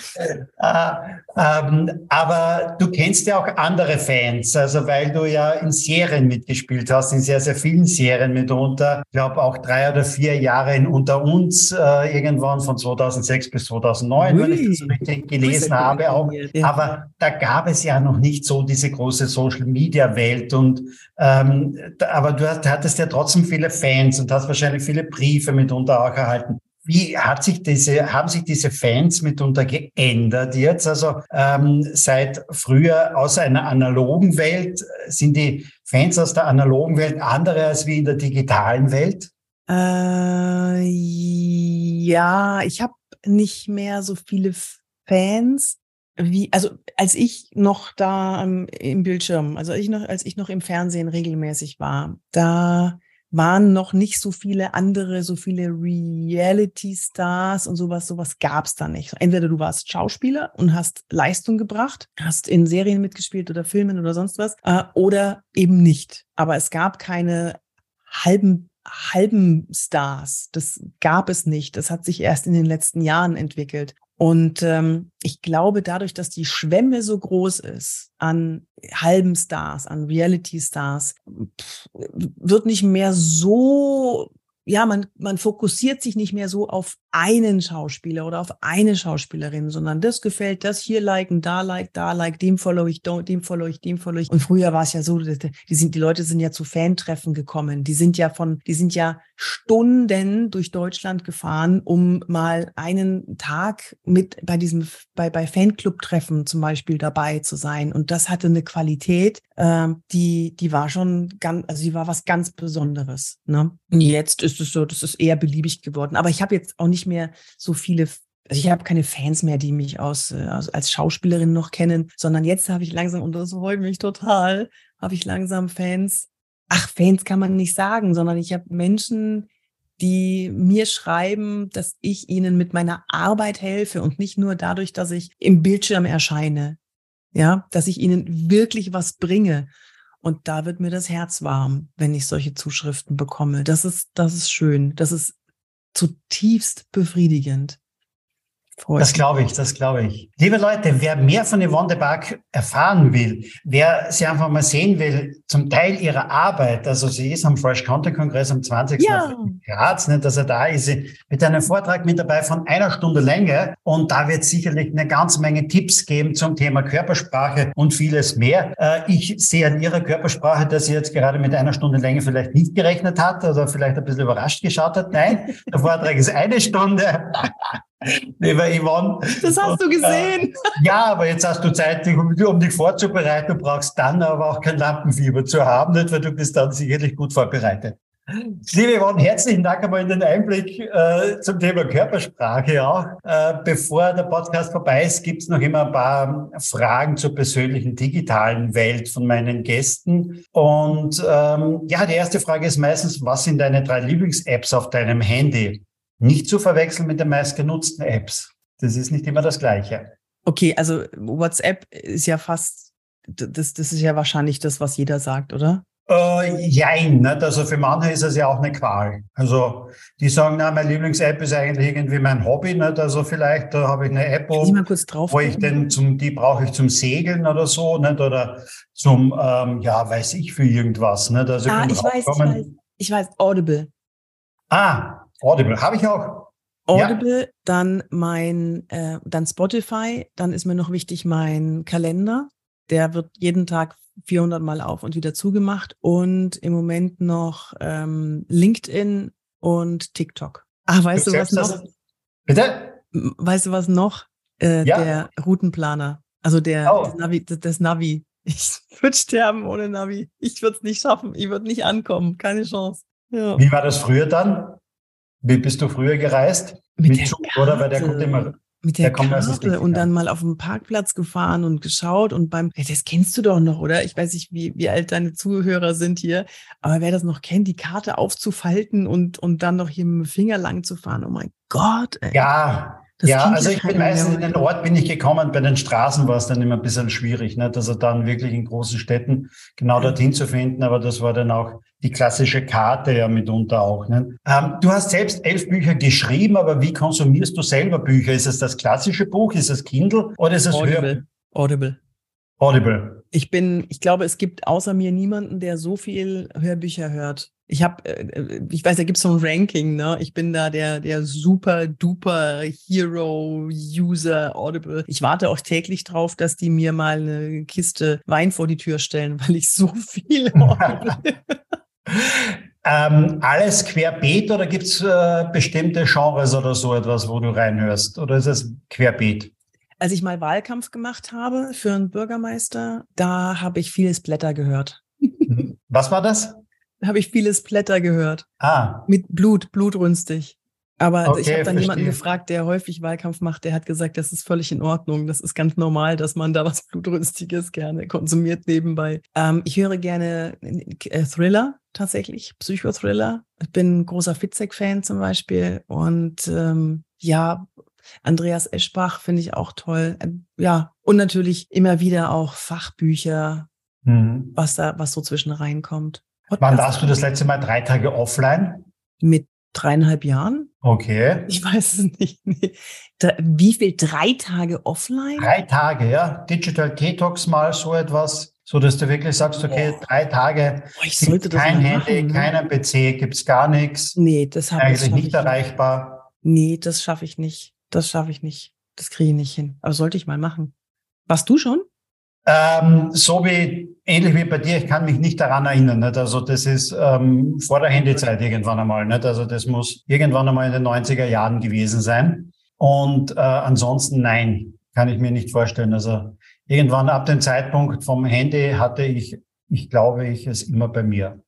äh, ähm, aber du kennst ja auch andere Fans, also weil du ja in Serien mitgespielt hast, in sehr, sehr vielen Serien mitunter. Ich glaube auch drei oder vier Jahre in Unter uns, äh, irgendwann von 2006 bis 2009, Ui. wenn ich das richtig gelesen habe. Auch. Aber da gab es ja noch nicht so diese große Social-Media-Welt. Und ähm, aber du hattest ja trotzdem viele Fans und hast wahrscheinlich viele Briefe mitunter auch erhalten. Wie hat sich diese, haben sich diese Fans mitunter geändert jetzt? Also ähm, seit früher aus einer analogen Welt sind die Fans aus der analogen Welt andere als wie in der digitalen Welt? Äh, ja, ich habe nicht mehr so viele Fans wie, also als ich noch da im Bildschirm, also ich noch, als ich noch im Fernsehen regelmäßig war, da waren noch nicht so viele andere, so viele Reality-Stars und sowas, sowas gab's da nicht. Entweder du warst Schauspieler und hast Leistung gebracht, hast in Serien mitgespielt oder Filmen oder sonst was, äh, oder eben nicht. Aber es gab keine halben halben Stars. Das gab es nicht. Das hat sich erst in den letzten Jahren entwickelt. Und ähm, ich glaube, dadurch, dass die Schwemme so groß ist an halben Stars, an Reality-Stars, wird nicht mehr so ja, man, man fokussiert sich nicht mehr so auf einen Schauspieler oder auf eine Schauspielerin, sondern das gefällt, das hier liken, da like, da like, dem follow ich, dem follow ich, dem follow ich. Und früher war es ja so, die sind, die Leute sind ja zu Fantreffen gekommen. Die sind ja von, die sind ja Stunden durch Deutschland gefahren, um mal einen Tag mit bei diesem, bei, bei Fanclub-Treffen zum Beispiel dabei zu sein. Und das hatte eine Qualität, äh, die, die war schon ganz, also die war was ganz Besonderes. Ne? Jetzt es so, das ist eher beliebig geworden. Aber ich habe jetzt auch nicht mehr so viele also ich habe keine Fans mehr, die mich aus, äh, als Schauspielerin noch kennen, sondern jetzt habe ich langsam, und das freut mich total, habe ich langsam Fans, ach, Fans kann man nicht sagen, sondern ich habe Menschen, die mir schreiben, dass ich ihnen mit meiner Arbeit helfe und nicht nur dadurch, dass ich im Bildschirm erscheine. Ja, dass ich ihnen wirklich was bringe. Und da wird mir das Herz warm, wenn ich solche Zuschriften bekomme. Das ist, das ist schön. Das ist zutiefst befriedigend. Freut das glaube ich, das glaube ich. Liebe Leute, wer mehr von Yvonne de Barg erfahren will, wer sie einfach mal sehen will, zum Teil ihrer Arbeit, also sie ist am Fresh Content Kongress am 20. Ja. Graz, nicht, dass er da ist, mit einem Vortrag mit dabei von einer Stunde Länge und da wird sicherlich eine ganze Menge Tipps geben zum Thema Körpersprache und vieles mehr. Äh, ich sehe an ihrer Körpersprache, dass sie jetzt gerade mit einer Stunde Länge vielleicht nicht gerechnet hat oder vielleicht ein bisschen überrascht geschaut hat. Nein, der Vortrag ist eine Stunde. Lieber Yvonne. Das hast du gesehen. Äh, ja, aber jetzt hast du Zeit, um, um, dich vorzubereiten. Du brauchst dann aber auch kein Lampenfieber zu haben, nicht? weil du bist dann sicherlich gut vorbereitet. Liebe Yvonne, herzlichen Dank einmal in den Einblick äh, zum Thema Körpersprache auch. Äh, bevor der Podcast vorbei ist, gibt es noch immer ein paar Fragen zur persönlichen digitalen Welt von meinen Gästen. Und ähm, ja, die erste Frage ist meistens, was sind deine drei Lieblings-Apps auf deinem Handy? Nicht zu verwechseln mit den meistgenutzten Apps. Das ist nicht immer das Gleiche. Okay, also WhatsApp ist ja fast, das, das ist ja wahrscheinlich das, was jeder sagt, oder? Äh, jein, nicht? also für manche ist es ja auch eine Qual. Also die sagen, na, meine Lieblings-App ist eigentlich irgendwie mein Hobby, nicht? also vielleicht da habe ich eine App, um, drauf wo ich denn zum, die brauche ich zum Segeln oder so, nicht? oder zum, ähm, ja, weiß ich für irgendwas. Nicht? Also ah, ich weiß, ich weiß, ich weiß, Audible. Ah, Audible habe ich auch. Audible, ja. dann mein, äh, dann Spotify, dann ist mir noch wichtig mein Kalender. Der wird jeden Tag 400 Mal auf und wieder zugemacht und im Moment noch ähm, LinkedIn und TikTok. Ah, weißt du, was noch? Bitte? Weißt du was noch? Äh, ja. Der Routenplaner, also der oh. das Navi, das, das Navi. Ich würde sterben ohne Navi. Ich würde es nicht schaffen. Ich würde nicht ankommen. Keine Chance. Ja. Wie war das früher dann? Wie bist du früher gereist? Mit, mit Zug Karte, oder? Weil der kommt immer. Mit der, der Karte und dann mal auf dem Parkplatz gefahren und geschaut und beim, das kennst du doch noch, oder? Ich weiß nicht, wie, wie alt deine Zuhörer sind hier, aber wer das noch kennt, die Karte aufzufalten und, und dann noch hier mit dem Finger lang zu fahren, oh mein Gott, ey. Ja, das ja, also ich bin meistens in den Ort bin ich gekommen, bei den Straßen war es dann immer ein bisschen schwierig, nicht? also dann wirklich in großen Städten genau dorthin zu finden, aber das war dann auch die klassische Karte ja mitunter auch. Nicht? Ähm, du hast selbst elf Bücher geschrieben, aber wie konsumierst du selber Bücher? Ist es das klassische Buch, ist es Kindle oder ist es Audible? Hör Audible. Audible. Ich bin, ich glaube, es gibt außer mir niemanden, der so viel Hörbücher hört. Ich habe, äh, ich weiß, da gibt es so ein Ranking, ne? Ich bin da der, der super duper Hero User Audible. Ich warte auch täglich drauf, dass die mir mal eine Kiste Wein vor die Tür stellen, weil ich so viel Audible. ähm, alles querbeet oder gibt es äh, bestimmte Genres oder so etwas, wo du reinhörst? Oder ist es querbeet? Als ich mal Wahlkampf gemacht habe für einen Bürgermeister, da habe ich vieles Blätter gehört. Was war das? Habe ich vieles Blätter gehört. Ah. Mit Blut, blutrünstig. Aber okay, ich habe dann verstehe. jemanden gefragt, der häufig Wahlkampf macht, der hat gesagt, das ist völlig in Ordnung. Das ist ganz normal, dass man da was Blutrünstiges gerne konsumiert nebenbei. Ähm, ich höre gerne äh, Thriller tatsächlich, Psychothriller. Ich bin ein großer Fitzek-Fan zum Beispiel. Und ähm, ja, Andreas Eschbach finde ich auch toll. Ähm, ja, und natürlich immer wieder auch Fachbücher, mhm. was da, was so zwischen reinkommt. Wann warst du das letzte Mal drei Tage offline? Mit dreieinhalb Jahren. Okay. Ich weiß es nicht. Wie viel? Drei Tage offline? Drei Tage, ja. Digital Detox mal so etwas, so dass du wirklich sagst, okay, oh. drei Tage. Oh, ich sollte das kein Handy, machen, ne? keinen PC, gibt's gar nichts. Nee, das habe ich nicht erreichbar. Nee, das schaffe ich nicht. Das schaffe ich nicht. Das kriege ich nicht hin. Aber sollte ich mal machen. Warst du schon? Ähm, so wie, ähnlich wie bei dir, ich kann mich nicht daran erinnern. Nicht? Also das ist ähm, vor der Handyzeit irgendwann einmal. Nicht? Also das muss irgendwann einmal in den 90er Jahren gewesen sein. Und äh, ansonsten nein, kann ich mir nicht vorstellen. Also irgendwann ab dem Zeitpunkt vom Handy hatte ich, ich glaube ich, es immer bei mir,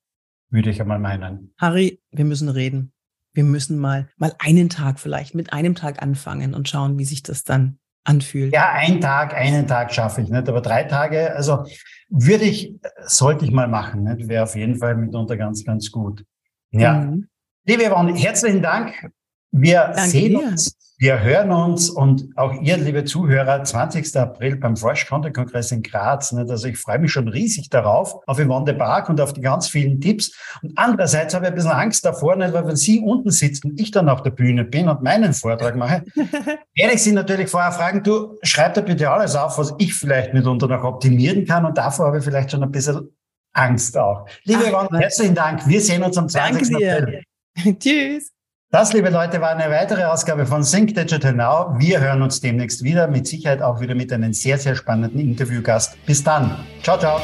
würde ich einmal meinen. Harry, wir müssen reden. Wir müssen mal, mal einen Tag vielleicht mit einem Tag anfangen und schauen, wie sich das dann anfühlt. Ja, ein Tag, einen Tag schaffe ich nicht, aber drei Tage, also würde ich, sollte ich mal machen, nicht? wäre auf jeden Fall mitunter ganz, ganz gut. Ja. Mhm. Liebe Yvonne, herzlichen Dank. Wir Danke sehen dir. uns wir hören uns und auch ihr, liebe Zuhörer, 20. April beim Fresh Content Kongress in Graz. Nicht? Also ich freue mich schon riesig darauf, auf Yvonne de Barg und auf die ganz vielen Tipps. Und andererseits habe ich ein bisschen Angst davor, nicht? weil wenn Sie unten sitzen und ich dann auf der Bühne bin und meinen Vortrag mache, werde ich Sie natürlich vorher fragen, du schreib da bitte alles auf, was ich vielleicht mitunter noch optimieren kann. Und davor habe ich vielleicht schon ein bisschen Angst auch. Liebe Ach, Yvonne, herzlichen Dank. Wir sehen uns am 20. April. Tschüss. Das, liebe Leute, war eine weitere Ausgabe von Sync Digital Now. Wir hören uns demnächst wieder, mit Sicherheit auch wieder mit einem sehr, sehr spannenden Interviewgast. Bis dann. Ciao, ciao.